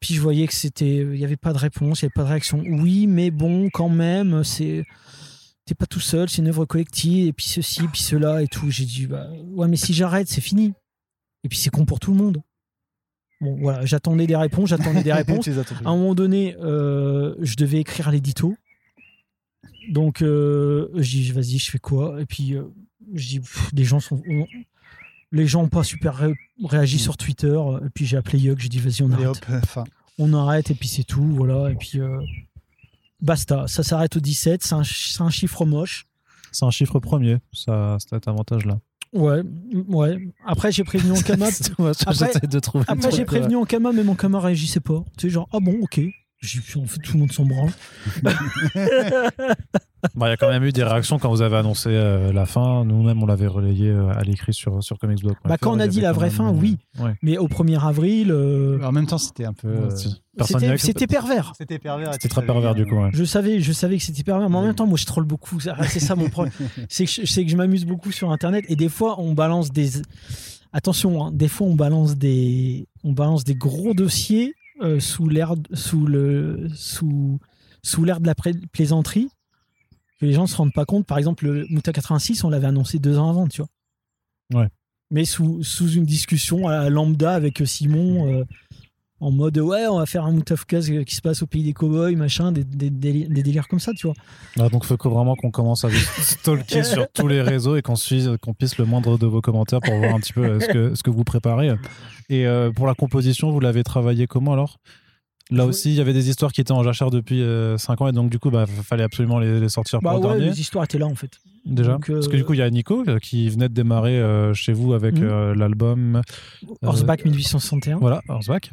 Puis je voyais que c'était, il y avait pas de réponse, il y avait pas de réaction. Oui, mais bon, quand même, c'est, t'es pas tout seul, c'est une œuvre collective, et puis ceci, puis cela, et tout. J'ai dit, bah, ouais, mais si j'arrête, c'est fini. Et puis c'est con pour tout le monde. Bon, voilà, j'attendais des réponses, j'attendais des réponses. À un moment donné, euh, je devais écrire l'édito. Donc, euh, je dis, vas-y, je fais quoi? Et puis, euh, je dis, pff, les gens sont. Les gens n'ont pas super ré- réagi Mm. sur Twitter. Et puis, j'ai appelé Yug, j'ai dit, vas-y, on Et arrête. hop, euh. On arrête, et puis c'est tout. Voilà. Et puis, euh, basta. Ça s'arrête au 17. C'est un, chiffre moche. C'est un chiffre premier, ça, cet avantage-là. Ouais, ouais. Après, j'ai prévenu Ankama. Après- de trouver. Après, j'ai prévenu Ankama, mais Ankama réagissait pas. Tu sais, genre, ah bon, ok. J'ai dit, en fait, tout le monde s'en branle. Bon, Il y a quand même eu des réactions quand vous avez annoncé euh, la fin. Nous-mêmes, on l'avait relayé euh, à l'écrit sur, sur comicsblog. Bah, quand on a dit la vraie fin, oui. Ouais. Mais au 1er avril, euh, En même temps, c'était un peu. euh, c'était pervers. C'était pervers. C'était très pervers du coup. ouais. Je savais, je savais que c'était pervers, mais en Oui. même temps, moi, je troll beaucoup. C'est ça mon problème. C'est que, je- c'est que je m'amuse beaucoup sur Internet et des fois, on balance des. Attention, hein, des fois, on balance des, on balance des gros dossiers euh, sous l'air, sous le, sous, sous l'air de la plaisanterie que les gens se rendent pas compte. Par exemple, le Mouta 86, on l'avait annoncé deux ans avant, tu vois. Ouais. Mais sous, sous une discussion à la lambda avec Simon. euh, en mode ouais on va faire un Mout of Cause qui se passe au pays des cowboys machin des, des, des- des délires comme ça tu vois Ah, donc, il faut vraiment qu'on commence à vous stalker sur tous les réseaux et qu'on suive, qu'on pisse le moindre de vos commentaires pour voir un petit peu euh, ce que, ce que vous préparez. Et euh, pour la composition, vous l'avez travaillé comment alors? Là aussi, il y avait des histoires qui étaient en jachère depuis 5 ans et donc du coup, bah, fallait absolument les, les sortir pour bah le ouais dernier. les histoires étaient là en fait Déjà Donc, euh, Parce que du coup, il y a Nico euh, qui venait de démarrer euh, chez vous avec Mhm. euh, l'album Horseback 1861 Voilà, Horseback.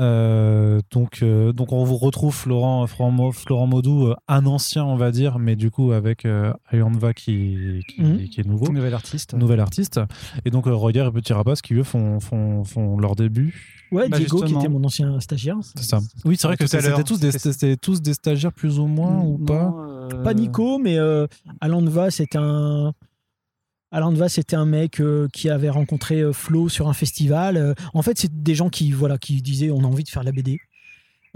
Euh, donc, euh, donc, on vous retrouve Florent, Florent, Florent Maudou, euh, un ancien, on va dire, mais du coup, avec euh, Ayanva qui, qui, Mhm. qui est nouveau, Nouvel artiste. nouvel artiste. Et donc, euh, Roger et Petit Rapace qui, eux, font, font, font leur début. Ouais Bah, Diego qui était mon ancien stagiaire C'est ça. Oui, c'est vrai que c'était tous, des- c'était- c'était tous des stagiaires plus ou moins ou pas euh, pas Nico mais euh, Alan Va c'est un c'était un mec euh, qui avait rencontré euh, Flo sur un festival. Euh, en fait, c'est des gens qui voilà qui disaient on a envie de faire de la BD.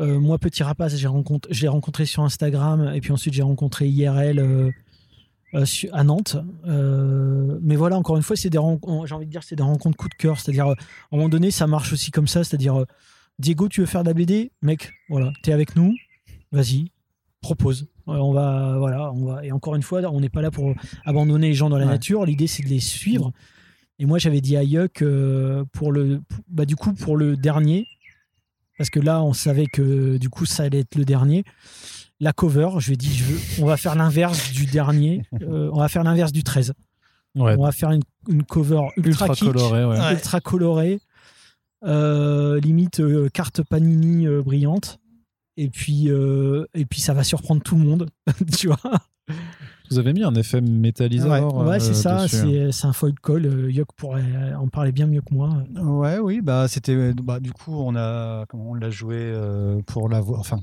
Euh, moi, petit rapace, j'ai rencontré, je l'ai rencontré sur Instagram et puis ensuite j'ai rencontré IRL euh, à Nantes. Euh, mais voilà, encore une fois, c'est des rencontres, j'ai envie de dire, c'est des rencontres coup de cœur. C'est-à-dire, euh, à un moment donné, ça marche aussi comme ça. C'est-à-dire, Diego, tu veux faire de la BD, mec, voilà, t'es avec nous, vas-y, propose. On va, voilà, on va. Et encore une fois, on n'est pas là pour abandonner les gens dans la Ouais. nature. L'idée, c'est de les suivre. Et moi, j'avais dit à Yuck euh, pour le, bah, du coup, pour le dernier, parce que là, on savait que du coup, ça allait être le dernier. La cover, je lui ai dit, je veux, on va faire l'inverse du dernier. Euh, on va faire l'inverse du 13. Ouais, On va faire une, une cover ultra, ultra kitsch, coloré, ouais. Ouais. ultra colorée, euh, limite euh, carte Panini euh, brillante. Et puis, euh, et puis, ça va surprendre tout le monde, tu vois. Vous avez mis un effet métalliseur Ouais, c'est ça, hein. c'est un foil call. Euh, Yoke pourrait en parler bien mieux que moi. Ouais, oui, bah c'était, bah du coup on a, comment on l'a joué euh, pour la voix. Enfin,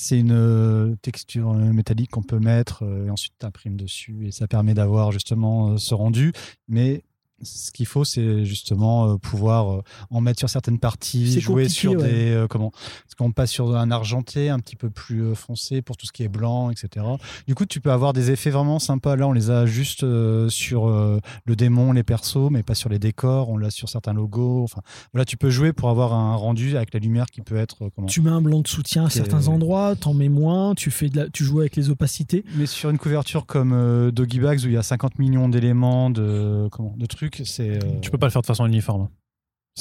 c'est une euh, texture euh, métallique qu'on peut mettre euh, et ensuite t'imprimes dessus et ça permet d'avoir justement ce rendu. Mais ce qu'il faut, c'est justement euh, pouvoir euh, en mettre sur certaines parties, jouer sur ouais. des euh, comment Parce qu'on passe sur un argenté un petit peu plus euh, foncé pour tout ce qui est blanc, etc. Du coup, tu peux avoir des effets vraiment sympas. Là, on les a juste sur le démon, les persos, mais pas sur les décors. On l'a sur certains logos. Enfin, voilà, tu peux jouer pour avoir un rendu avec la lumière qui peut être comment Tu mets un blanc de soutien à certains endroits, t'en mets moins, tu, fais de la, tu joues avec les opacités. Mais sur une couverture comme Doggy Bags où il y a 50 millions d'éléments de comment de trucs, c'est euh, Tu peux pas le faire de façon uniforme.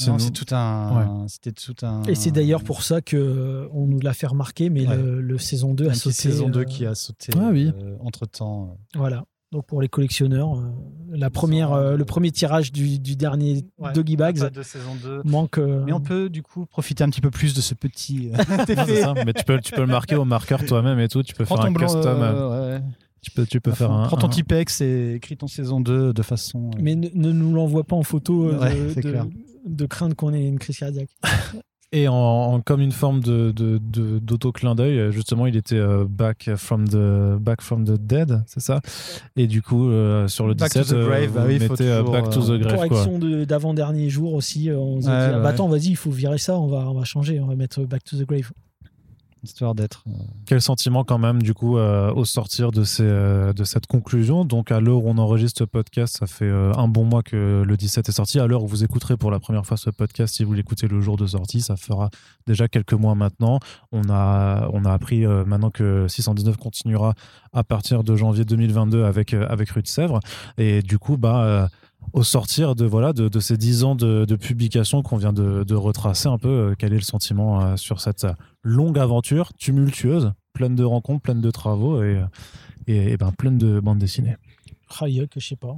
non, nous- c'est tout un c'était tout un Et c'est d'ailleurs pour ça que euh, on nous l'a fait remarquer, mais Ouais. le, le saison 2 une a sauté. saison 2 euh, qui a sauté Ah oui. entre temps. Voilà. Donc pour les collectionneurs, euh, la première, euh, le premier tirage du, du dernier Doggy Bags de saison 2. manque. euh, Mais on peut du coup profiter un petit peu plus de ce petit euh, Non, c'est effet. ça, mais tu peux, tu peux le marquer au marqueur toi-même et tout. Tu peux Prends faire un blanc, custom. Tu peux, tu peux faire un. Prends ton un- Tipex et écris ton saison 2 de façon. euh, Mais ne, ne nous l'envoie pas en photo euh, Ouais, de, c'est de- clair. de crainte qu'on ait une crise cardiaque. Et en, en- comme une forme de, de, de- d'auto-clin d'œil, euh, justement, il était euh, back, from the, back from the dead, c'est ça? Et du coup, euh, sur le Back to 17, the grave, euh, bah oui, mettez toujours, back to the grave. Correction de- d'avant-dernier jour aussi. On s'est Ouais, dit, ah, bah attends, vas-y, il faut virer ça, on va, on va changer, on va mettre Back to the Grave. Histoire d'être. euh, Quel sentiment quand même, du coup, euh, au sortir euh, de cette conclusion? Donc, à l'heure où on enregistre ce podcast, ça fait un bon mois que le 17 est sorti. À l'heure où vous écouterez pour la première fois ce podcast, si vous l'écoutez le jour de sortie, ça fera déjà quelques mois maintenant. On a, on a appris maintenant que 619 continuera à partir de janvier 2022 avec, avec Rue de Sèvres. Et du coup, bah. Au sortir de, voilà, de, ces dix ans de, publication qu'on vient de, retracer un peu, euh, quel est le sentiment euh, sur cette euh, longue aventure tumultueuse, pleine de rencontres, pleine de travaux et, et, ben, pleine de bandes dessinées. Sais pas.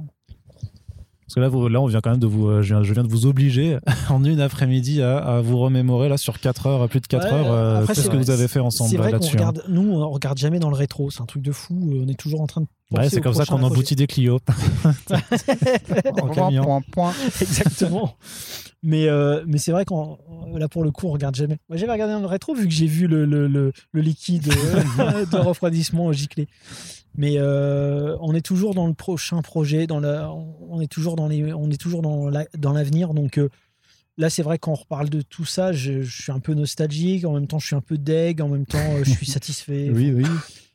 Parce que là, vous- là, on vient quand même de vous, euh, je viens, je viens de vous obliger en une après-midi à, à vous remémorer là sur 4 heures, plus de 4 Ouais, heures, euh, après, tout ce c'est que vous avez fait C'est ensemble vrai qu'on là-dessus. hein. regarde, nous, on regarde jamais dans le rétro, c'est un truc de fou. euh, On est toujours en train de. Ouais, c'est comme ça qu'on emboutit des Clio en camion. Point, point. Exactement. Mais, euh, mais c'est vrai qu'on là pour le coup on regarde jamais. Moi j'avais regardé dans le rétro vu que j'ai vu le, le, le, le liquide de refroidissement gicler. Mais euh, on est toujours dans le prochain projet, dans la, on est toujours dans les, on est toujours dans la- dans l'avenir. Donc euh, là c'est vrai quand on reparle de tout ça, je, je suis un peu nostalgique. En même temps je suis un peu deg. En même temps euh, je suis satisfait. Oui, oui.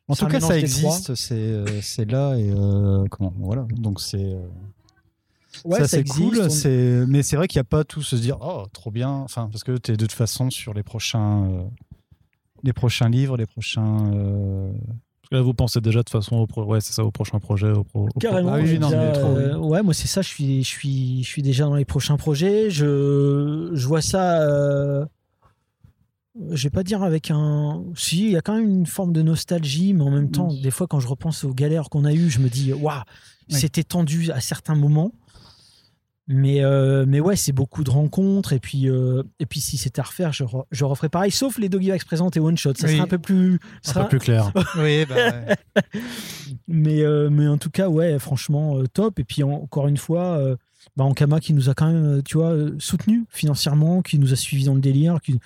En tout cas, ça existe, c'est c'est là et euh, comment voilà. Donc c'est Ouais, ça, ça c'est cool. on- C'est mais c'est vrai qu'il n'y a pas tout se dire oh trop bien. Enfin parce que tu es de toute façon sur les prochains les prochains livres, les prochains. Euh, là, vous pensez déjà de toute façon au, pro- ouais, c'est ça, au prochain projet. Au pro- au pro- Carrément. Ah oui, non, déjà, mais trop, oui. euh, ouais, moi c'est ça. Je suis, je suis, je suis déjà dans les prochains projets. Je, je vois ça. Euh, je vais pas dire avec un. Si, il y a quand même une forme de nostalgie, mais en même temps, des fois, quand je repense aux galères qu'on a eues, je me dis, waouh, c'était tendu à certains moments. Mais, euh, mais ouais, c'est beaucoup de rencontres. Et puis, euh, et puis si c'était à refaire, je, re- je referais pareil, sauf les Doggy Bags présentes et One Shot. Ça Oui. serait un peu plus. un sera- peu plus clair. Oui, bah, ouais. mais, euh, mais en tout cas, ouais, franchement, euh, top. Et puis en- encore une fois, euh, bah, Ankama qui nous a quand même, tu vois, soutenu financièrement, qui nous a suivis dans le délire, qui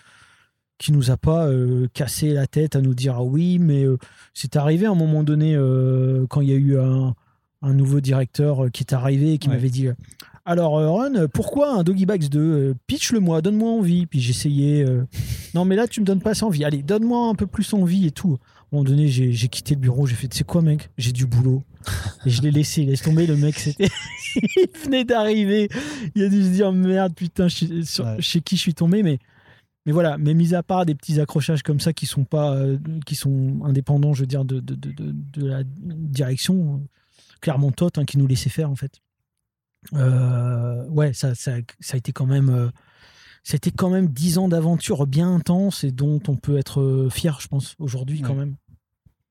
qui nous a pas euh, cassé la tête à nous dire ah oui, mais euh, c'est arrivé à un moment donné euh, quand il y a eu un, un nouveau directeur euh, qui est arrivé et qui Ouais. m'avait dit euh, Alors, euh, Ron, pourquoi un Doggy Bags 2 Euh, Pitch-le-moi, donne-moi envie. Puis j'essayais euh, Non, mais là, tu me donnes pas envie. Allez, donne-moi un peu plus envie et tout. À un moment donné, j'ai quitté le bureau. J'ai fait Tu sais quoi, mec? J'ai du boulot. Et je l'ai laissé. Laisse tomber, le mec, c'était. il venait d'arriver. Il a dû se dire Merde, putain, je suis- sur- Ouais. chez qui je suis tombé. Mais. Mais voilà, mais mis à part des petits accrochages comme ça qui sont pas, euh, qui sont indépendants, je veux dire, de, de, de, de- de la direction, clairement Tot hein, qui nous laissait faire en fait. Euh, ouais, ça, ça, ça a été quand même, euh, a été quand même dix ans d'aventure bien intense et dont on peut être euh, fier, je pense, aujourd'hui quand même.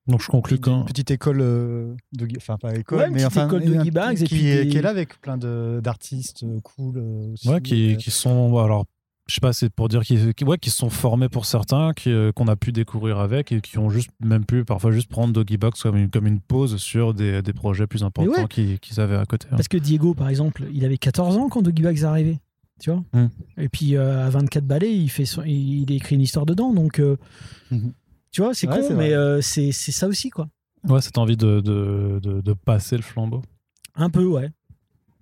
Donc je conclus Une quand. petite école, euh, de, enfin pas école, Ouais, une mais petite enfin école de Guy Bags et qui, puis est, des- qui est là avec plein de- d'artistes euh, cool. euh, aussi, Ouais, qui, euh, qui sont. Alors, je sais pas, c'est pour dire qu'ils qui, ouais, qui sont formés pour certains, euh, qu'on a pu découvrir avec et qui ont juste même pu parfois juste prendre Doggy Box comme une, comme une pause sur des, des projets plus importants ouais. qu'ils avaient à côté. hein. Parce que Diego, par exemple, il avait 14 ans quand Doggy Bags est arrivé. Tu vois Hmm. Et puis euh, à 24 balais, il, fait son- il, il écrit une histoire dedans. Donc, euh, Mhm. tu vois, c'est Ouais, con, mais euh, c'est c'est ça aussi, quoi. Ouais, cette envie de, de, de, de passer le flambeau. Un peu, ouais.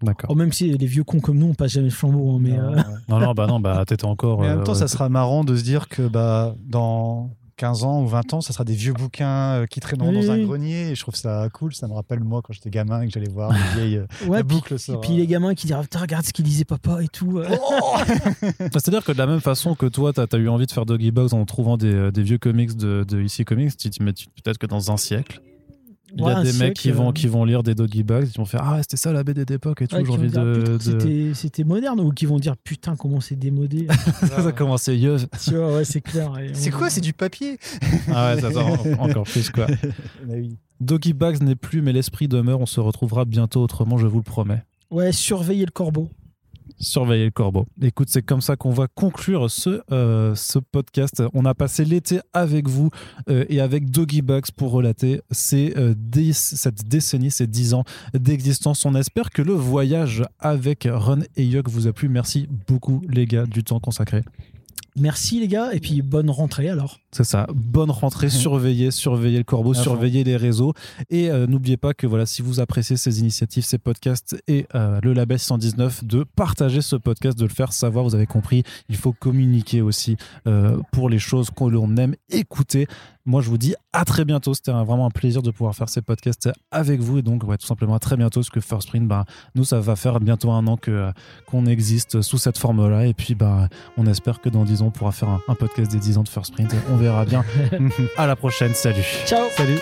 D'accord. Oh, même si les vieux cons comme nous, on passe jamais le flambeau. hein, mais non, euh. Non, non, bah non, bah t'étais encore. Mais en même euh, temps, ouais, ça sera marrant de se dire que bah, dans 15 ans ou 20 ans, ça sera des vieux bouquins euh, qui traîneront Oui, dans un grenier. Et je trouve ça cool. Ça me rappelle moi quand j'étais gamin et que j'allais voir les vieilles. ouais, la boucle et puis les gamins qui diront Putain, regarde ce qu'il disait papa et tout. euh. C'est-à-dire que de la même façon que toi, tu as, eu envie de faire Doggy Box en trouvant des, des vieux comics de, de IC Comics, tu tu- peut-être que dans un siècle, il y a des mecs qui vont, euh, qui vont lire des Doggy Box, ils vont faire Ah, c'était ça la BD d'époque et tout, Ouais, j'ai qui vont envie dire, de. C'était- C'était moderne ou qui vont dire putain comment c'est démodé. ça a commencé yeux. tu vois, ouais, c'est clair. Et C'est on- quoi C'est du papier? Ah ouais, ça, ça, en- encore plus quoi. Bah oui. Doggy Bags n'est plus, mais l'esprit demeure. On se retrouvera bientôt autrement, je vous le promets. Ouais, surveiller le corbeau. Surveiller le corbeau. Écoute, c'est comme ça qu'on va conclure ce, euh, ce podcast. On a passé l'été avec vous euh, et avec Doggy Bugs pour relater ces, euh, cette décennie, ces 10 ans d'existence. On espère que le voyage avec Run et Yug vous a plu. Merci beaucoup, les gars, du temps consacré. Merci les gars, et puis bonne rentrée alors. C'est ça. Bonne rentrée, surveillez, surveillez le corbeau, surveillez les réseaux. Et euh, n'oubliez pas que voilà, si vous appréciez ces initiatives, ces podcasts et euh, le label 119, de partager ce podcast, de le faire savoir. Vous avez compris, il faut communiquer aussi euh, pour les choses que l'on aime écouter. Moi, je vous dis à très bientôt. C'était vraiment un plaisir de pouvoir faire ces podcasts avec vous. Et donc, ouais, tout simplement à très bientôt. Parce que First Print, bah, nous, ça va faire bientôt un an que, qu'on existe sous cette forme-là. Et puis, bah, on espère que dans 10 ans, on pourra faire un, un podcast des 10 ans de First Print. On verra bien. à la prochaine. Salut. Ciao Salut.